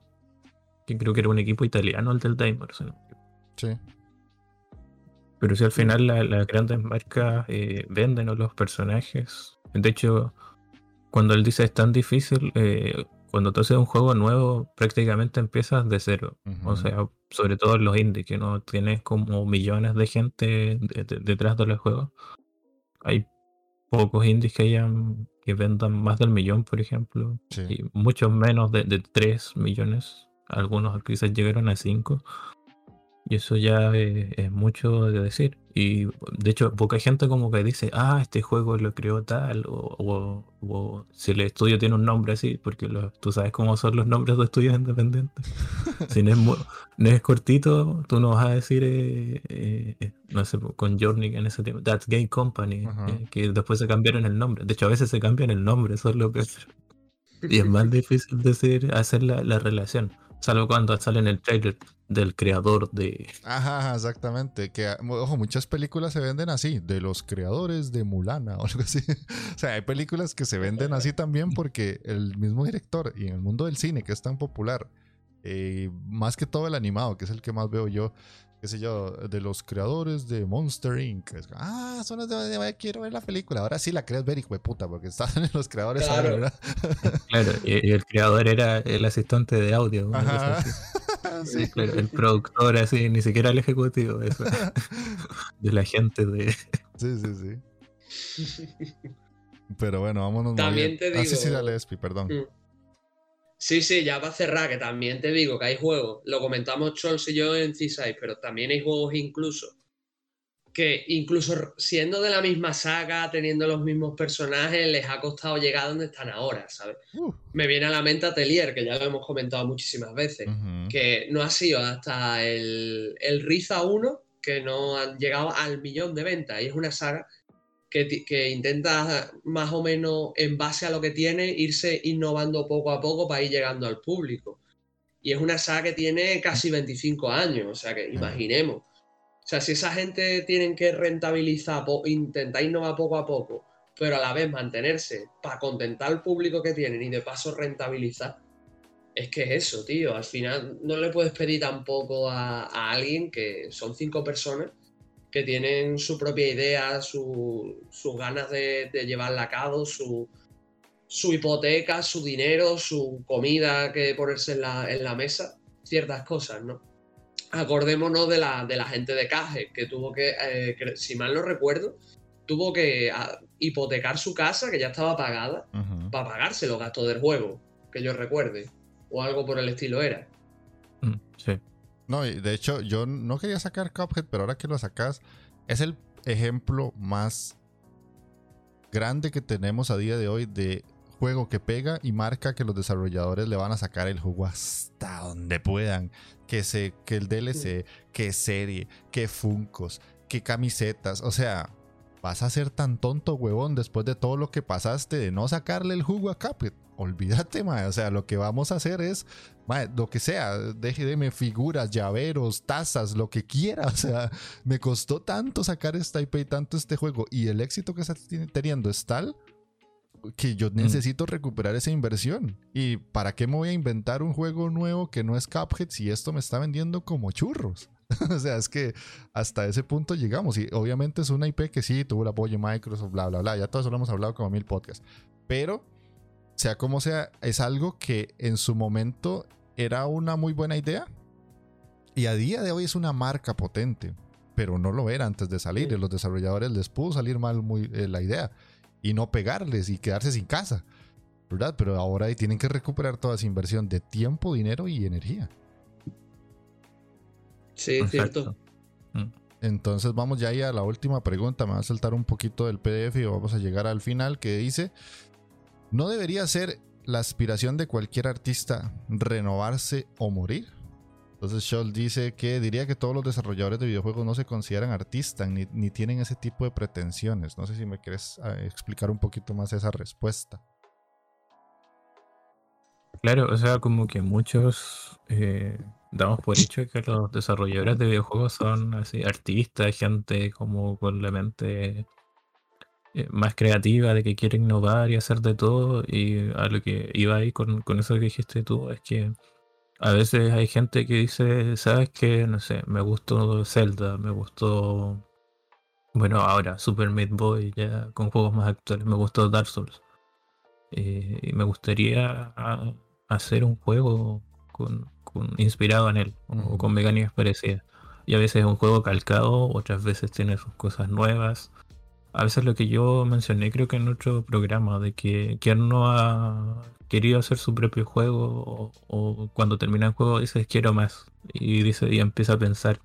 C: Que creo que era un equipo italiano el del Timer. Sí. Pero si al final las grandes marcas eh, venden los personajes. De hecho, cuando él dice es tan difícil, eh, cuando tú haces un juego nuevo, prácticamente empiezas de cero. O sea, sobre todo en los indies, que no tienes como millones de gente detrás de los juegos. Hay pocos indies que hayan que vendan más del millón, por ejemplo, y muchos menos de, de 3 millones. Algunos quizás llegaron a 5. Y eso ya es, mucho de decir. Y de hecho, poca gente como que dice, ah, este juego lo creó tal, o, si el estudio tiene un nombre así, porque tú sabes cómo son los nombres de estudios independientes. [laughs] si no es, cortito, tú no vas a decir, eh, eh, eh, no sé, con Journey en ese tiempo, That's Game Company, que después se cambiaron el nombre. De hecho, a veces se cambian el nombre, eso es lo que... Y es más difícil decir, hacer la, la relación. Salvo cuando sale en el trailer del creador de.
A: Ajá, exactamente. Que, ojo, muchas películas se venden así, de los creadores de Mulana o [laughs] algo así. o sea, hay películas que se venden así también porque el mismo director y en el mundo del cine que es tan popular, eh, más que todo el animado, que es el que más veo yo, qué sé yo, de los creadores de Monster Inc. ah, son los de, quiero ver la película. Ahora sí la crees ver, hijo de puta, porque están en los creadores.
C: Claro, [laughs] claro y, el creador era el asistente de audio. [laughs] sí. el productor, así, ni siquiera el ejecutivo, eso. [laughs] de la gente de.
A: Sí, sí, sí. Pero bueno, vámonos.
B: También te digo. Ah, sí,
A: sí, dale, Espi, perdón. Mm.
B: Sí, sí, ya para cerrar, que también te digo que hay juegos, lo comentamos Chols y yo en C6, pero también hay juegos incluso que incluso siendo de la misma saga, teniendo los mismos personajes, les ha costado llegar a donde están ahora, ¿sabes? Uh. Me viene a la mente Atelier, que ya lo hemos comentado muchísimas veces, que no ha sido hasta el, el Riza 1 que no han llegado al millón de ventas, y es una saga que, intenta más o menos en base a lo que tiene irse innovando poco a poco para ir llegando al público. Y es una saga que tiene casi 25 años, o sea que imaginemos. O sea, si esa gente tienen que rentabilizar, intentar innovar poco a poco, pero a la vez mantenerse para contentar al público que tienen y de paso rentabilizar, es que es eso, tío. Al final no le puedes pedir tampoco a, alguien que son cinco personas que tienen su propia idea, sus ganas de, llevarla a cabo, su, hipoteca, su dinero, su comida que ponerse en la, mesa, ciertas cosas, ¿no? Acordémonos de la, de la gente de Caje, que tuvo que, eh, si mal no recuerdo, tuvo que ah, hipotecar su casa, que ya estaba pagada, para pagarse los gastos del juego, que yo recuerde. O algo por el estilo era.
C: Mm, sí.
A: No, y de hecho, yo no quería sacar Cuphead, pero ahora que lo sacas, es el ejemplo más grande que tenemos a día de hoy de juego que pega y marca que los desarrolladores le van a sacar el juego hasta donde puedan. Que, se, que el DLC, que serie, que Funcos, que camisetas. O sea, vas a ser tan tonto, huevón, después de todo lo que pasaste de no sacarle el jugo a Cuphead. Olvídate, mae. O sea, lo que vamos a hacer es, mae, lo que sea, déjeme figuras, llaveros, tazas, lo que quiera. [laughs] O sea, me costó tanto sacar esta IP y tanto este juego. Y el éxito que está teniendo es tal que yo mm. necesito recuperar esa inversión. ¿Y para qué me voy a inventar un juego nuevo que no es Cuphead si esto me está vendiendo como churros? [laughs] o sea, es que hasta ese punto llegamos. Y obviamente es una IP que sí tuvo el apoyo de Microsoft, bla, bla, bla. Ya todo eso lo hemos hablado como mil podcasts. Pero, sea como sea, es algo que en su momento era una muy buena idea. Y a día de hoy es una marca potente. Pero no lo era antes de salir. Y los desarrolladores les pudo salir mal muy, eh, la idea y no pegarles y quedarse sin casa. ¿Verdad? Pero ahora tienen que recuperar toda esa inversión de tiempo, dinero y energía.
B: Sí, cierto.
A: Mm. Entonces vamos ya ahí a la última pregunta. Me va a saltar un poquito del PDF y vamos a llegar al final que dice, ¿no debería ser la aspiración de cualquier artista renovarse o morir? Entonces Scholl dice que diría que todos los desarrolladores de videojuegos no se consideran artistas ni, tienen ese tipo de pretensiones. No sé si me quieres ah, explicar un poquito más esa respuesta.
C: Claro, o sea, como que muchos eh, damos por hecho que los desarrolladores de videojuegos son así artistas, gente como con la mente eh, más creativa, de que quiere innovar y hacer de todo. Y a lo que iba ahí con, con eso que dijiste tú es que a veces hay gente que dice, ¿sabes qué? No sé, me gustó Zelda, me gustó. Bueno, ahora Super Meat Boy, ya con juegos más actuales, me gustó Dark Souls. Eh, y me gustaría hacer un juego con, inspirado en él, o con mecánicas parecidas. Y a veces es un juego calcado, otras veces tiene sus cosas nuevas. A veces lo que yo mencioné, creo que en otro programa, de que quien no ha querido hacer su propio juego o, cuando termina el juego dices quiero más y dice y empieza a pensar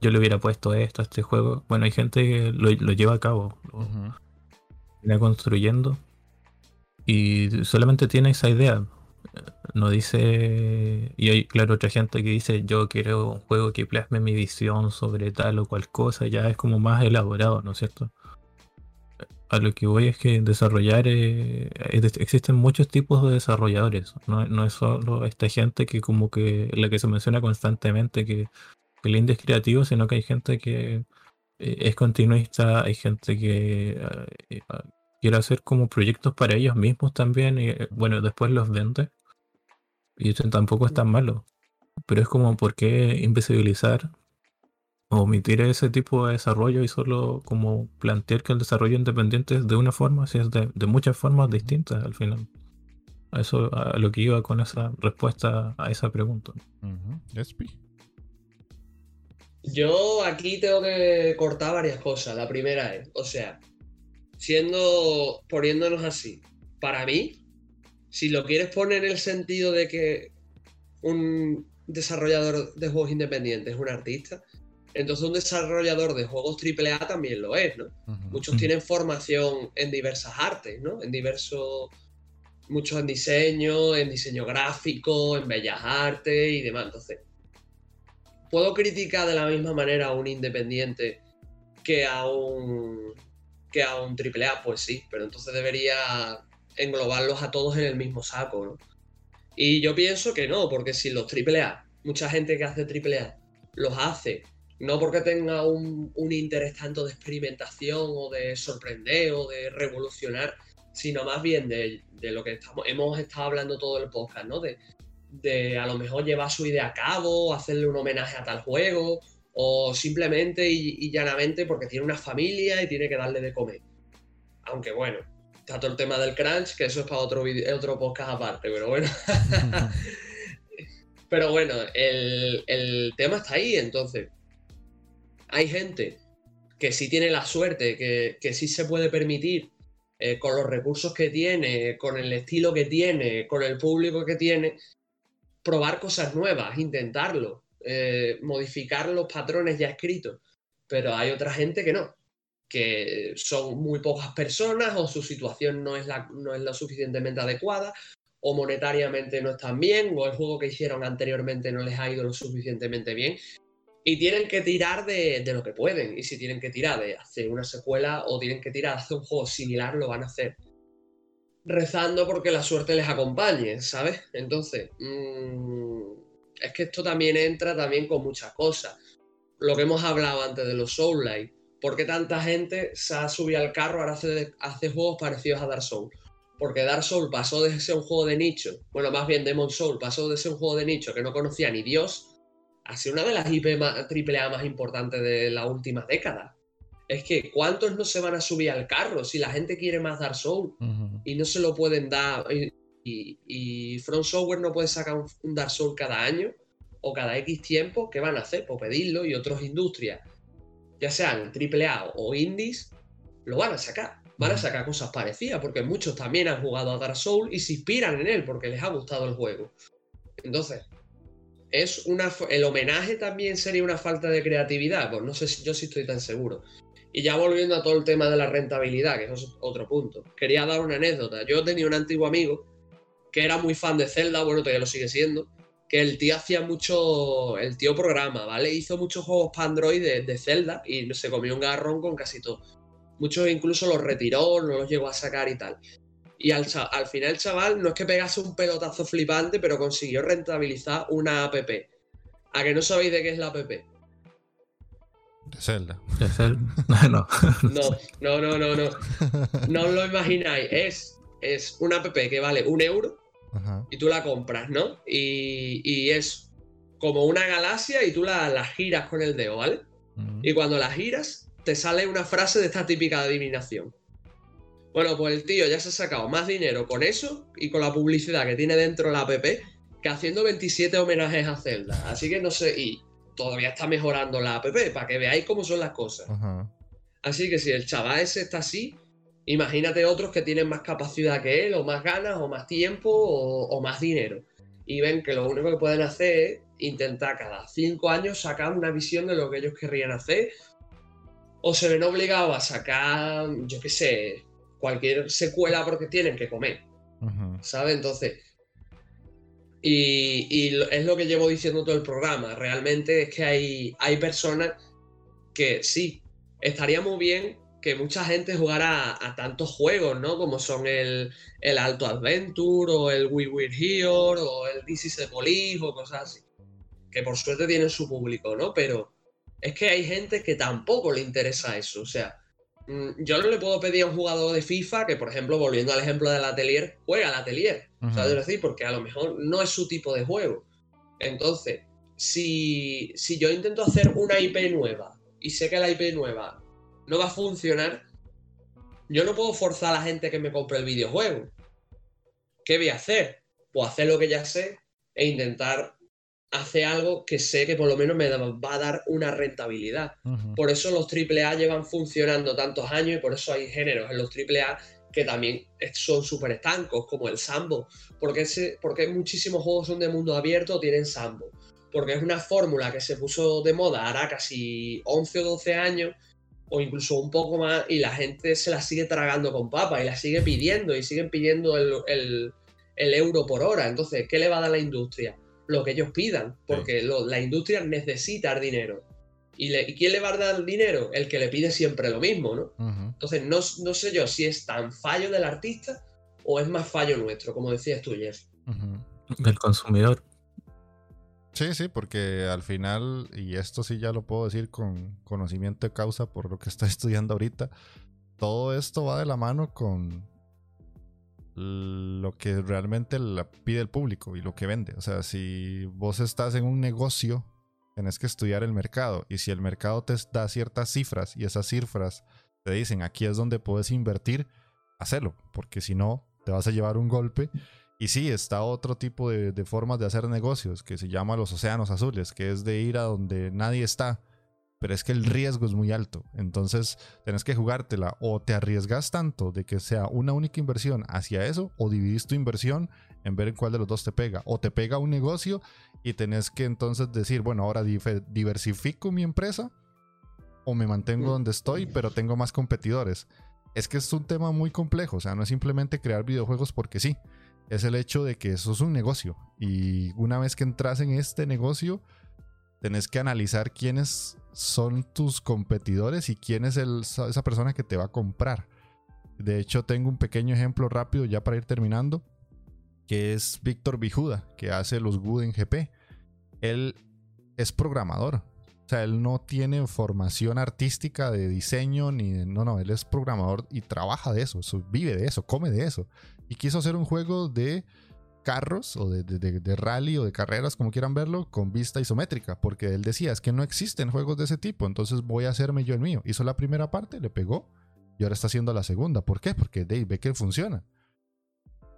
C: yo le hubiera puesto esto a este juego bueno hay gente que lo, lleva a cabo lo construyendo y solamente tiene esa idea. No dice y hay claro otra gente que dice yo quiero un juego que plasme mi visión sobre tal o cual cosa ya es como más elaborado no es cierto a lo que voy es que desarrollar, eh, existen muchos tipos de desarrolladores, no, es solo esta gente que como que la que se menciona constantemente que, el indie es creativo, sino que hay gente que eh, es continuista, hay gente que eh, quiere hacer como proyectos para ellos mismos también, y bueno, después los vende, y eso tampoco es tan malo, pero es como por qué invisibilizar omitir ese tipo de desarrollo y solo como plantear que el desarrollo independiente es de una forma, si es de, muchas formas distintas al final. A eso a lo que iba con esa respuesta a esa pregunta.
B: Yo aquí tengo que cortar varias cosas. La primera es, o sea, siendo, poniéndonos así, para mí, si lo quieres poner en el sentido de que un desarrollador de juegos independientes es un artista, entonces un desarrollador de juegos AAA también lo es, ¿no? Muchos tienen formación en diversas artes, ¿no? En diversos, muchos en diseño, en diseño gráfico, en bellas artes y demás. Entonces, ¿puedo criticar de la misma manera a un independiente que a un, que a un AAA? Pues sí, pero entonces debería englobarlos a todos en el mismo saco, ¿no? Y yo pienso que no, porque si los AAA, mucha gente que hace AAA, los hace no porque tenga un, interés tanto de experimentación o de sorprender o de revolucionar, sino más bien de, lo que estamos, hemos estado hablando todo el podcast, ¿no? De, de a lo mejor llevar su idea a cabo, hacerle un homenaje a tal juego, o simplemente y, llanamente porque tiene una familia y tiene que darle de comer. Aunque bueno, está todo el tema del crunch, que eso es para otro, otro podcast aparte, pero bueno. [laughs] Pero bueno, el, el tema está ahí, entonces. Hay gente que sí tiene la suerte, que, sí se puede permitir, eh, con los recursos que tiene, con el estilo que tiene, con el público que tiene, probar cosas nuevas, intentarlo, eh, modificar los patrones ya escritos. Pero hay otra gente que no, que son muy pocas personas o su situación no es, la, no es lo suficientemente adecuada o monetariamente no están bien o el juego que hicieron anteriormente no les ha ido lo suficientemente bien y tienen que tirar de, lo que pueden. Y si tienen que tirar de hacer una secuela o tienen que tirar de hacer un juego similar, lo van a hacer. Rezando porque la suerte les acompañe, ¿sabes? Entonces, mmm, es que esto también entra también con muchas cosas. Lo que hemos hablado antes de los Soul Light. ¿Por qué tanta gente se ha subido al carro ahora hace, hace juegos parecidos a Dark Souls? Porque Dark Souls pasó de ser un juego de nicho, bueno, más bien Demon Soul pasó de ser un juego de nicho que no conocía ni Dios, ha sido una de las IP más, AAA más importantes de la última década. Es que, ¿cuántos no se van a subir al carro si la gente quiere más Dark Souls uh -huh. y no se lo pueden dar? Y, y, y From Software no puede sacar un, un, Dark Souls cada año o cada X tiempo. ¿Qué van a hacer? Pues pedirlo y otras industrias, ya sean AAA o indies, lo van a sacar. Van a sacar cosas parecidas porque muchos también han jugado a Dark Souls y se inspiran en él porque les ha gustado el juego. Entonces, es una el homenaje también sería una falta de creatividad pues no sé si yo sí estoy tan seguro. Y ya volviendo a todo el tema de la rentabilidad que es otro punto. Quería dar una anécdota. Yo tenía un antiguo amigo que era muy fan de Zelda bueno todavía lo sigue siendo que el tío hacía mucho el tío programa vale hizo muchos juegos para Android de, de Zelda y se comió un garrón con casi todo. Muchos incluso los retiró no los llegó a sacar y tal y al, al, final el chaval no es que pegase un pelotazo flipante, pero consiguió rentabilizar una app. ¿A que no sabéis de qué es la app?
A: De Zelda.
C: De Zelda. [laughs] no.
B: no, no, no, no, no. No os lo imagináis. Es, es una app que vale un euro Ajá. y tú la compras, ¿no? Y, y, es como una galaxia y tú la, la giras con el dedo, ¿vale? Uh -huh. Y cuando la giras, te sale una frase de esta típica adivinación. Bueno, pues el tío ya se ha sacado más dinero con eso y con la publicidad que tiene dentro la app que haciendo 27 homenajes a Zelda. Así que no sé, y todavía está mejorando la app para que veáis cómo son las cosas. Ajá. Así que si el chaval ese está así, imagínate otros que tienen más capacidad que él, o más ganas, o más tiempo, o, o más dinero. Y ven que lo único que pueden hacer es intentar cada cinco años sacar una visión de lo que ellos querrían hacer, o se ven obligados a sacar, yo qué sé, cualquier secuela porque tienen que comer. Uh -huh. ¿Sabes? Entonces. Y, y, es lo que llevo diciendo todo el programa. Realmente es que hay, hay personas que sí, estaría muy bien que mucha gente jugara a, a tantos juegos, ¿no? Como son el, el, Alto Adventure, o el We Were Here, o el This is the Police, o cosas así. Que por suerte tienen su público, ¿no? Pero es que hay gente que tampoco le interesa eso. O sea, yo no le puedo pedir a un jugador de FIFA que, por ejemplo, volviendo al ejemplo del Atelier, juega al Atelier. Uh -huh. ¿Sabes decir? Porque a lo mejor no es su tipo de juego. Entonces, si, si yo intento hacer una IP nueva y sé que la IP nueva no va a funcionar, yo no puedo forzar a la gente que me compre el videojuego. ¿Qué voy a hacer? Pues hacer lo que ya sé e intentar hace algo que sé que por lo menos me va a dar una rentabilidad. Uh -huh. Por eso los AAA llevan funcionando tantos años y por eso hay géneros en los AAA que también son súper estancos, como el Sambo. Porque, ese, porque muchísimos juegos son de mundo abierto o tienen Sambo. Porque es una fórmula que se puso de moda hará casi 11 o 12 años o incluso un poco más y la gente se la sigue tragando con papa y la sigue pidiendo y siguen pidiendo el, el, el euro por hora. Entonces, ¿qué le va a dar la industria? Lo que ellos pidan, porque sí. lo, la industria necesita dinero. ¿Y, le, ¿Y, quién le va a dar dinero? El que le pide siempre lo mismo, ¿no? Uh -huh. Entonces, no, no, sé yo si es tan fallo del artista o es más fallo nuestro, como decías tú, Jeff.
C: Uh -huh. Del consumidor.
A: Sí, sí, porque al final, y esto sí ya lo puedo decir con conocimiento de causa por lo que estoy [laughs] estudiando ahorita, todo esto va de la mano con lo que realmente pide el público y lo que vende. O sea, si vos estás en un negocio, tenés que estudiar el mercado. Y si el mercado te da ciertas cifras y esas cifras te dicen aquí es donde puedes invertir, hacerlo. Porque si no, te vas a llevar un golpe Y sí, está otro tipo de, de, formas de hacer negocios que se llama los océanos azules, que es de ir a donde nadie está. Pero es que el riesgo es muy alto. Entonces tenés que jugártela o te arriesgas tanto de que sea una única inversión hacia eso o dividís tu inversión en ver en cuál de los dos te pega. O te pega un negocio y tenés que entonces decir, bueno, ahora diversifico mi empresa o me mantengo mm. donde estoy, pero tengo más competidores. Es que es un tema muy complejo, o sea, no es simplemente crear videojuegos porque sí, es el hecho de que eso es un negocio y una vez que entras en este negocio, tenés que analizar quiénes son tus competidores y quién es esa persona que te va a comprar. De hecho, tengo un pequeño ejemplo rápido ya para ir terminando, que es Víctor Bijuda, que hace los Good GP. Él es programador, o sea, él no tiene formación artística de diseño ni no, no, él es programador y trabaja de eso, vive de eso, come de eso. Y quiso hacer un juego de carros o de, de, rally o de carreras, como quieran verlo, con vista isométrica, porque él decía, es que no existen juegos de ese tipo, entonces voy a hacerme yo el mío. Hizo la primera parte, le pegó y ahora está haciendo la segunda. ¿Por qué? Porque Dave ve que funciona.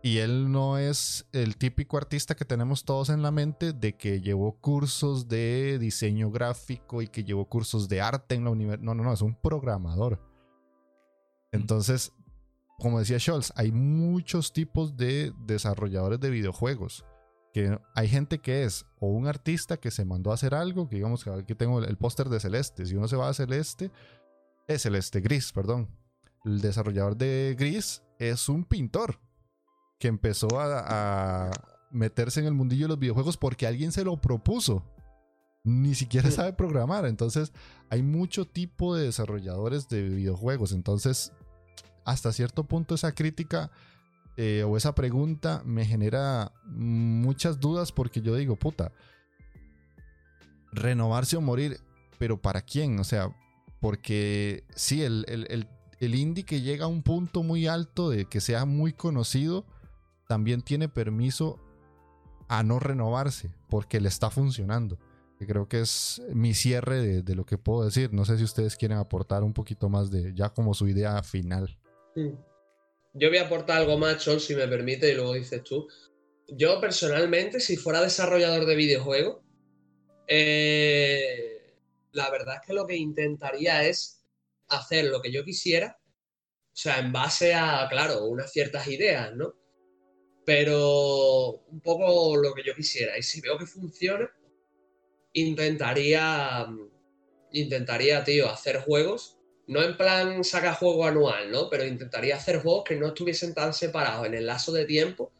A: Y él no es el típico artista que tenemos todos en la mente de que llevó cursos de diseño gráfico y que llevó cursos de arte en la universidad. No, no, no, es un programador. Entonces, como decía Scholz, hay muchos tipos de desarrolladores de videojuegos. Que hay gente que es o un artista que se mandó a hacer algo, que digamos que aquí tengo el, póster de Celeste. Si uno se va a Celeste, es Celeste Gris, perdón. El desarrollador de Gris es un pintor que empezó a, meterse en el mundillo de los videojuegos porque alguien se lo propuso. Ni siquiera sabe programar. Entonces, hay mucho tipo de desarrolladores de videojuegos. Entonces, hasta cierto punto esa crítica eh, o esa pregunta me genera muchas dudas porque yo digo, puta, renovarse o morir, pero ¿para quién? O sea, porque sí, el, el, el indie que llega a un punto muy alto de que sea muy conocido, también tiene permiso a no renovarse porque le está funcionando. Creo que es mi cierre de, lo que puedo decir. No sé si ustedes quieren aportar un poquito más de ya como su idea final.
B: Yo voy a aportar algo más, Chol, si me permite, y luego dices tú. Yo personalmente, si fuera desarrollador de videojuegos, eh, la verdad es que lo que intentaría es hacer lo que yo quisiera, o sea, en base a, claro, unas ciertas ideas, ¿no? pero un poco lo que yo quisiera. Y si veo que funciona, intentaría, intentaría, tío, hacer juegos. No en plan saca juego anual, ¿no? Pero intentaría hacer juegos que no estuviesen tan separados en el lazo de tiempo,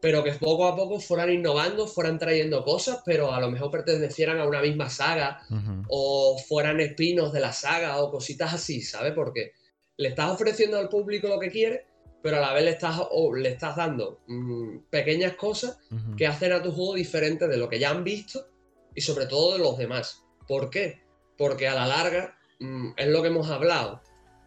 B: pero que poco a poco fueran innovando, fueran trayendo cosas, pero a lo mejor pertenecieran a una misma saga, o fueran espinos de la saga, o cositas así, ¿sabes? Porque le estás ofreciendo al público lo que quiere, pero a la vez le estás, le estás dando mm, pequeñas cosas que hacen a tu juego diferente de lo que ya han visto y sobre todo de los demás. ¿Por qué? Porque a la larga es lo que hemos hablado.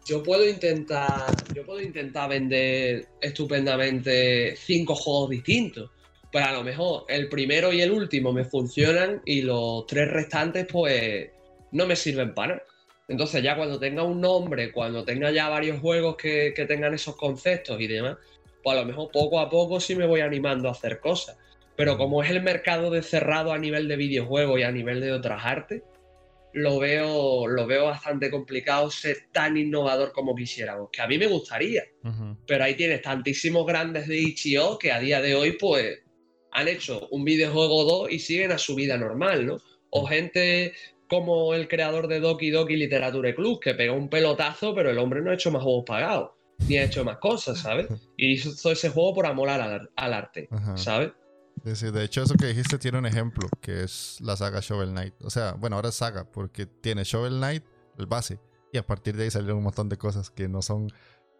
B: Yo puedo intentar, yo puedo intentar vender estupendamente cinco juegos distintos, pero a lo mejor el primero y el último me funcionan y los tres restantes pues no me sirven para nada. Entonces ya cuando tenga un nombre, cuando tenga ya varios juegos que, tengan esos conceptos y demás, pues a lo mejor poco a poco sí me voy animando a hacer cosas. Pero como es el mercado de cerrado a nivel de videojuegos y a nivel de otras artes, lo veo, lo veo bastante complicado ser tan innovador como quisiéramos. Que a mí me gustaría. Pero ahí tienes tantísimos grandes de Ichio que a día de hoy, pues, han hecho un videojuego 2 y siguen a su vida normal, ¿no? O gente como el creador de Doki Doki Literature Club, que pegó un pelotazo, pero el hombre no ha hecho más juegos pagados, ni ha hecho más cosas, ¿sabes? [laughs] Y hizo ese juego por amor al, arte, ¿sabes?
A: De hecho, eso que dijiste tiene un ejemplo, que es la saga Shovel Knight. O sea, bueno, ahora es saga, porque tiene Shovel Knight, el base, y a partir de ahí salieron un montón de cosas que no son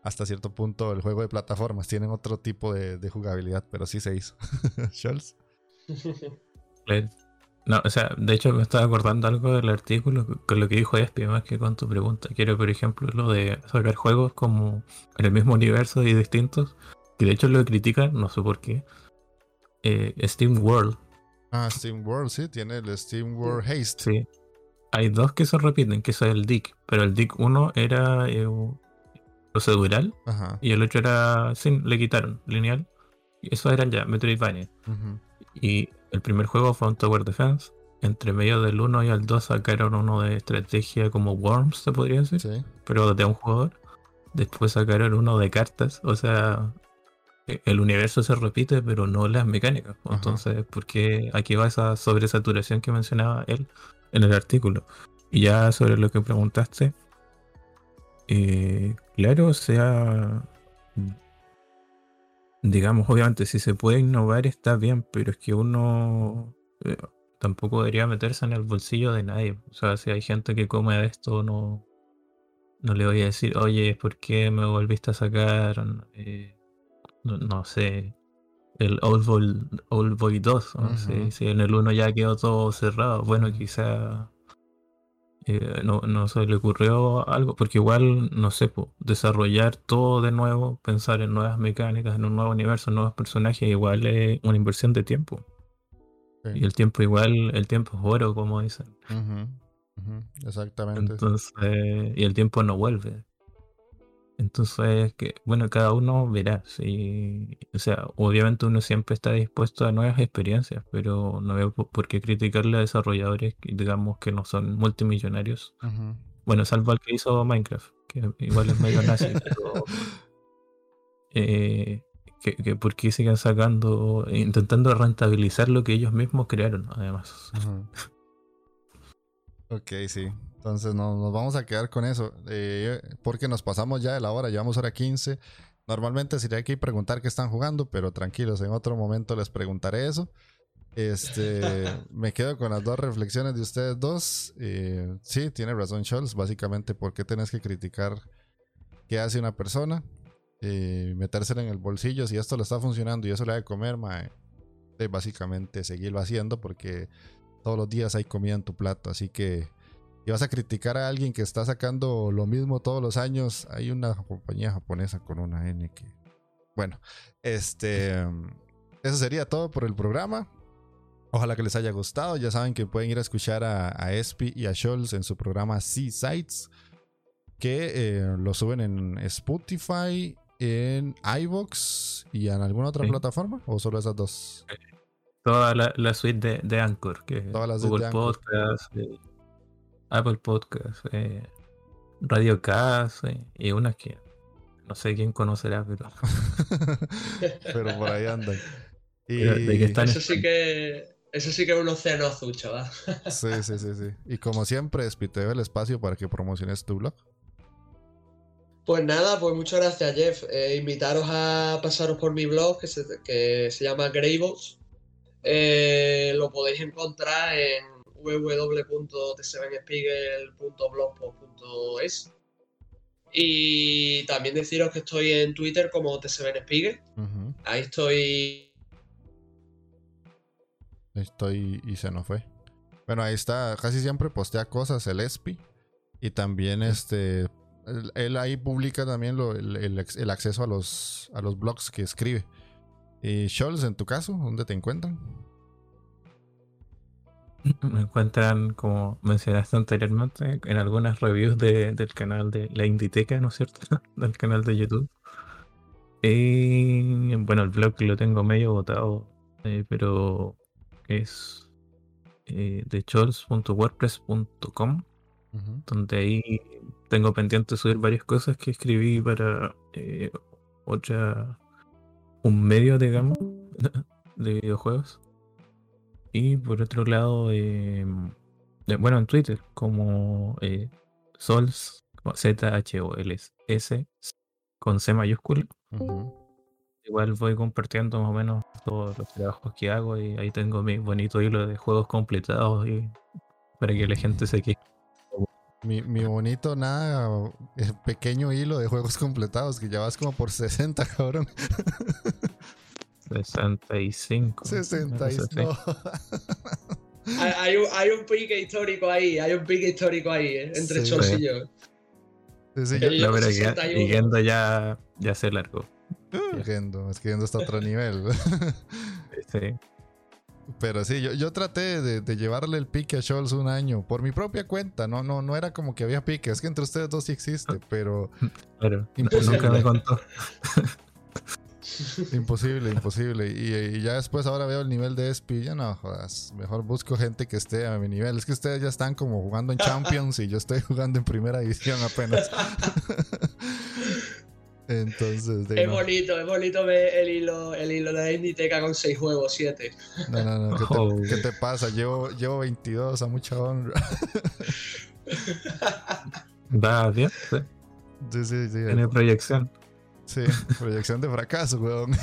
A: hasta cierto punto el juego de plataformas, tienen otro tipo de, jugabilidad, pero sí se hizo. [laughs] Scholz. [laughs]
C: No, o sea, de hecho me estaba acordando algo del artículo con lo que dijo Espi, más que con tu pregunta. Quiero, por ejemplo, lo de sacar juegos como en el mismo universo y distintos, que de hecho lo critican, no sé por qué. Eh, Steam World.
A: Ah, Steam World, sí, tiene el Steam World Haste.
C: Sí. Hay dos que se repiten, que es el DIC, pero el DIC 1 era eh, procedural y el otro era sin, le quitaron, lineal. Eso eran ya Metroidvania. Y el primer juego fue un Tower Defense. Entre medio del 1 y el 2 sacaron uno de estrategia como Worms, se podría decir,
A: Sí.
C: pero de un jugador. Después sacaron uno de cartas, o sea, el universo se repite, pero no las mecánicas.
A: Ajá.
C: Entonces, ¿por qué aquí va esa sobresaturación que mencionaba él en el artículo? Y ya sobre lo que preguntaste, eh, claro, o sea, digamos, obviamente, si se puede innovar está bien, pero es que uno eh, tampoco debería meterse en el bolsillo de nadie. O sea, si hay gente que come de esto, no, no le voy a decir, oye, ¿por qué me volviste a sacar, eh, no, sé, el Old Boy, Old Boy 2? ¿no?
A: Ujú.
C: si, si en el 1 ya quedó todo cerrado, bueno, quizá eh, no, no se le ocurrió algo, porque igual, no sé, po, desarrollar todo de nuevo, pensar en nuevas mecánicas, en un nuevo universo, nuevos personajes, igual es una inversión de tiempo.
A: Sí.
C: Y el tiempo igual, el tiempo es oro, como dicen.
A: Exactamente.
C: Entonces, y el tiempo no vuelve. Entonces, que, bueno, cada uno verá. Si, o sea, obviamente uno siempre está dispuesto a nuevas experiencias, pero no veo po- por qué criticarle a desarrolladores que digamos que no son multimillonarios. Bueno, salvo al que hizo Minecraft, que igual es medio nazi, [laughs] pero eh, que, que por qué siguen sacando, intentando rentabilizar lo que ellos mismos crearon, además.
A: Ok, sí. Entonces no, nos vamos a quedar con eso. eh, porque nos pasamos ya de la hora, llevamos hora 15. Normalmente sería aquí preguntar qué están jugando, pero tranquilos, en otro momento les preguntaré eso. Este, [laughs] me quedo con las dos reflexiones de ustedes dos. Eh, sí, tiene razón Scholz. Básicamente, ¿por qué tenés que criticar qué hace una persona? Eh, metérsela en el bolsillo. Si esto le está funcionando y eso le da de comer, mae, eh, básicamente seguirlo haciendo porque todos los días hay comida en tu plato. Así que si vas a criticar a alguien que está sacando lo mismo todos los años, hay una compañía japonesa con una N que... Bueno, este... Eso sería todo por el programa. Ojalá que les haya gustado. Ya saben que pueden ir a escuchar a, a Espi y a Scholz en su programa Seasides. Que eh, lo suben en Spotify, en iVoox y en alguna otra
C: Sí.
A: plataforma. ¿O solo esas dos?
C: Toda la, la suite de, de Anchor, que es
A: Toda la suite
C: Google
A: de Anchor.
C: Podcast, eh, Apple Podcast, eh, Radio Cast eh, y unas que no sé quién conocerá, pero [laughs]
A: Pero por ahí andan. Y... [laughs]
C: Pero de que están-
B: Eso sí que. Eso sí que es un océano azul, chaval.
A: Sí, sí, sí, sí. Y como siempre, despiteo el espacio para que promociones tu blog.
B: Pues nada, pues muchas gracias, Jeff. Eh, invitaros a pasaros por mi blog que se, que se llama Greybox. Eh, lo podéis encontrar en www.t7spiegel.blogspot.es Y también deciros que estoy en Twitter como T7spiegel.
A: Ujú.
B: Ahí estoy
A: Estoy y se nos fue. Bueno, ahí está. Casi siempre postea cosas el Espi. Y también este. Él, ahí publica también lo- el, el el acceso a los, a los blogs que escribe. Y Scholz, en tu caso, ¿dónde te encuentran? [laughs]
C: me encuentran, como mencionaste anteriormente, en algunas reviews de- del canal de la Inditeca, ¿no es cierto? [laughs] del canal de YouTube. Y bueno, el blog lo tengo medio botado, eh, pero es eh, de chols.wordpress.com,
A: Ujú.
C: donde ahí tengo pendiente subir varias cosas que escribí para eh, otra, un medio, digamos, [laughs] de videojuegos. Y por otro lado, eh, bueno, en Twitter, como eh, Sols, Z-H-O-L-S, con C mayúscula. Igual voy compartiendo más o menos todos los trabajos que hago y ahí tengo mi bonito hilo de juegos completados y para que la gente se queje.
A: Mi, mi bonito, nada, pequeño hilo de juegos completados que ya vas como por 60, cabrón.
C: 65. una
A: 60
C: cosa
A: y
C: así.
A: no.
B: Hay, hay un, hay un pique histórico ahí, hay un pique histórico ahí, ¿eh? entre
A: Sí.
B: Chols y yo.
A: Sí, sí, yo-
B: Yo-
C: No, pero que-
B: 61.
C: y Gendo ya, ya se largó.
A: Uh, Gendo, es que Gendo está a otro nivel. [laughs]
C: Sí.
A: Pero sí, yo, yo traté de, de llevarle el pique a Scholz un año por mi propia cuenta. No, no, no era como que había pique. Es que entre ustedes dos sí existe, [laughs] pero [laughs] Imposible.
C: nunca me contó.
A: Imposible, imposible. Y, ya después ahora veo el nivel de Espi. Ya no jodas. Mejor busco gente que esté a mi nivel. Es que ustedes ya están como jugando en [laughs] Champions y yo estoy jugando en primera división apenas. Entonces,
B: es bonito, es bonito ver el hilo, el hilo de Inditeca con 6 juegos, 7.
A: No, no, no. ¿Qué, te, oh. ¿qué te, pasa? Llevo, llevo 22 a mucha honra. [laughs]
C: Da bien,
A: sí. Sí, sí, sí.
C: Tiene proyección.
A: Sí, proyección de fracaso, weón. [laughs]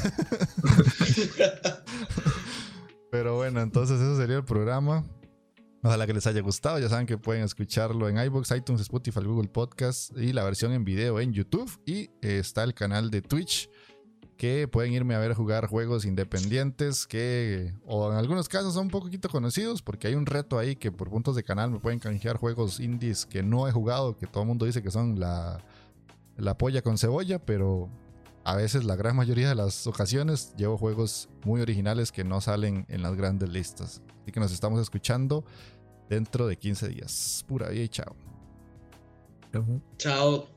A: Pero bueno, entonces eso sería el programa. Ojalá que les haya gustado. Ya saben que pueden escucharlo en iBox, iTunes, Spotify, Google Podcast y la versión en video en YouTube. Y eh, está el canal de Twitch que pueden irme a ver jugar juegos independientes que, o en algunos casos son un poquito conocidos, porque hay un reto ahí que por puntos de canal me pueden canjear juegos indies que no he jugado, que todo el mundo dice que son la, la polla con cebolla, pero a veces, la gran mayoría de las ocasiones, llevo juegos muy originales que no salen en las grandes listas. Así que nos estamos escuchando dentro de 15 días. Pura vida y chao.
B: Chao.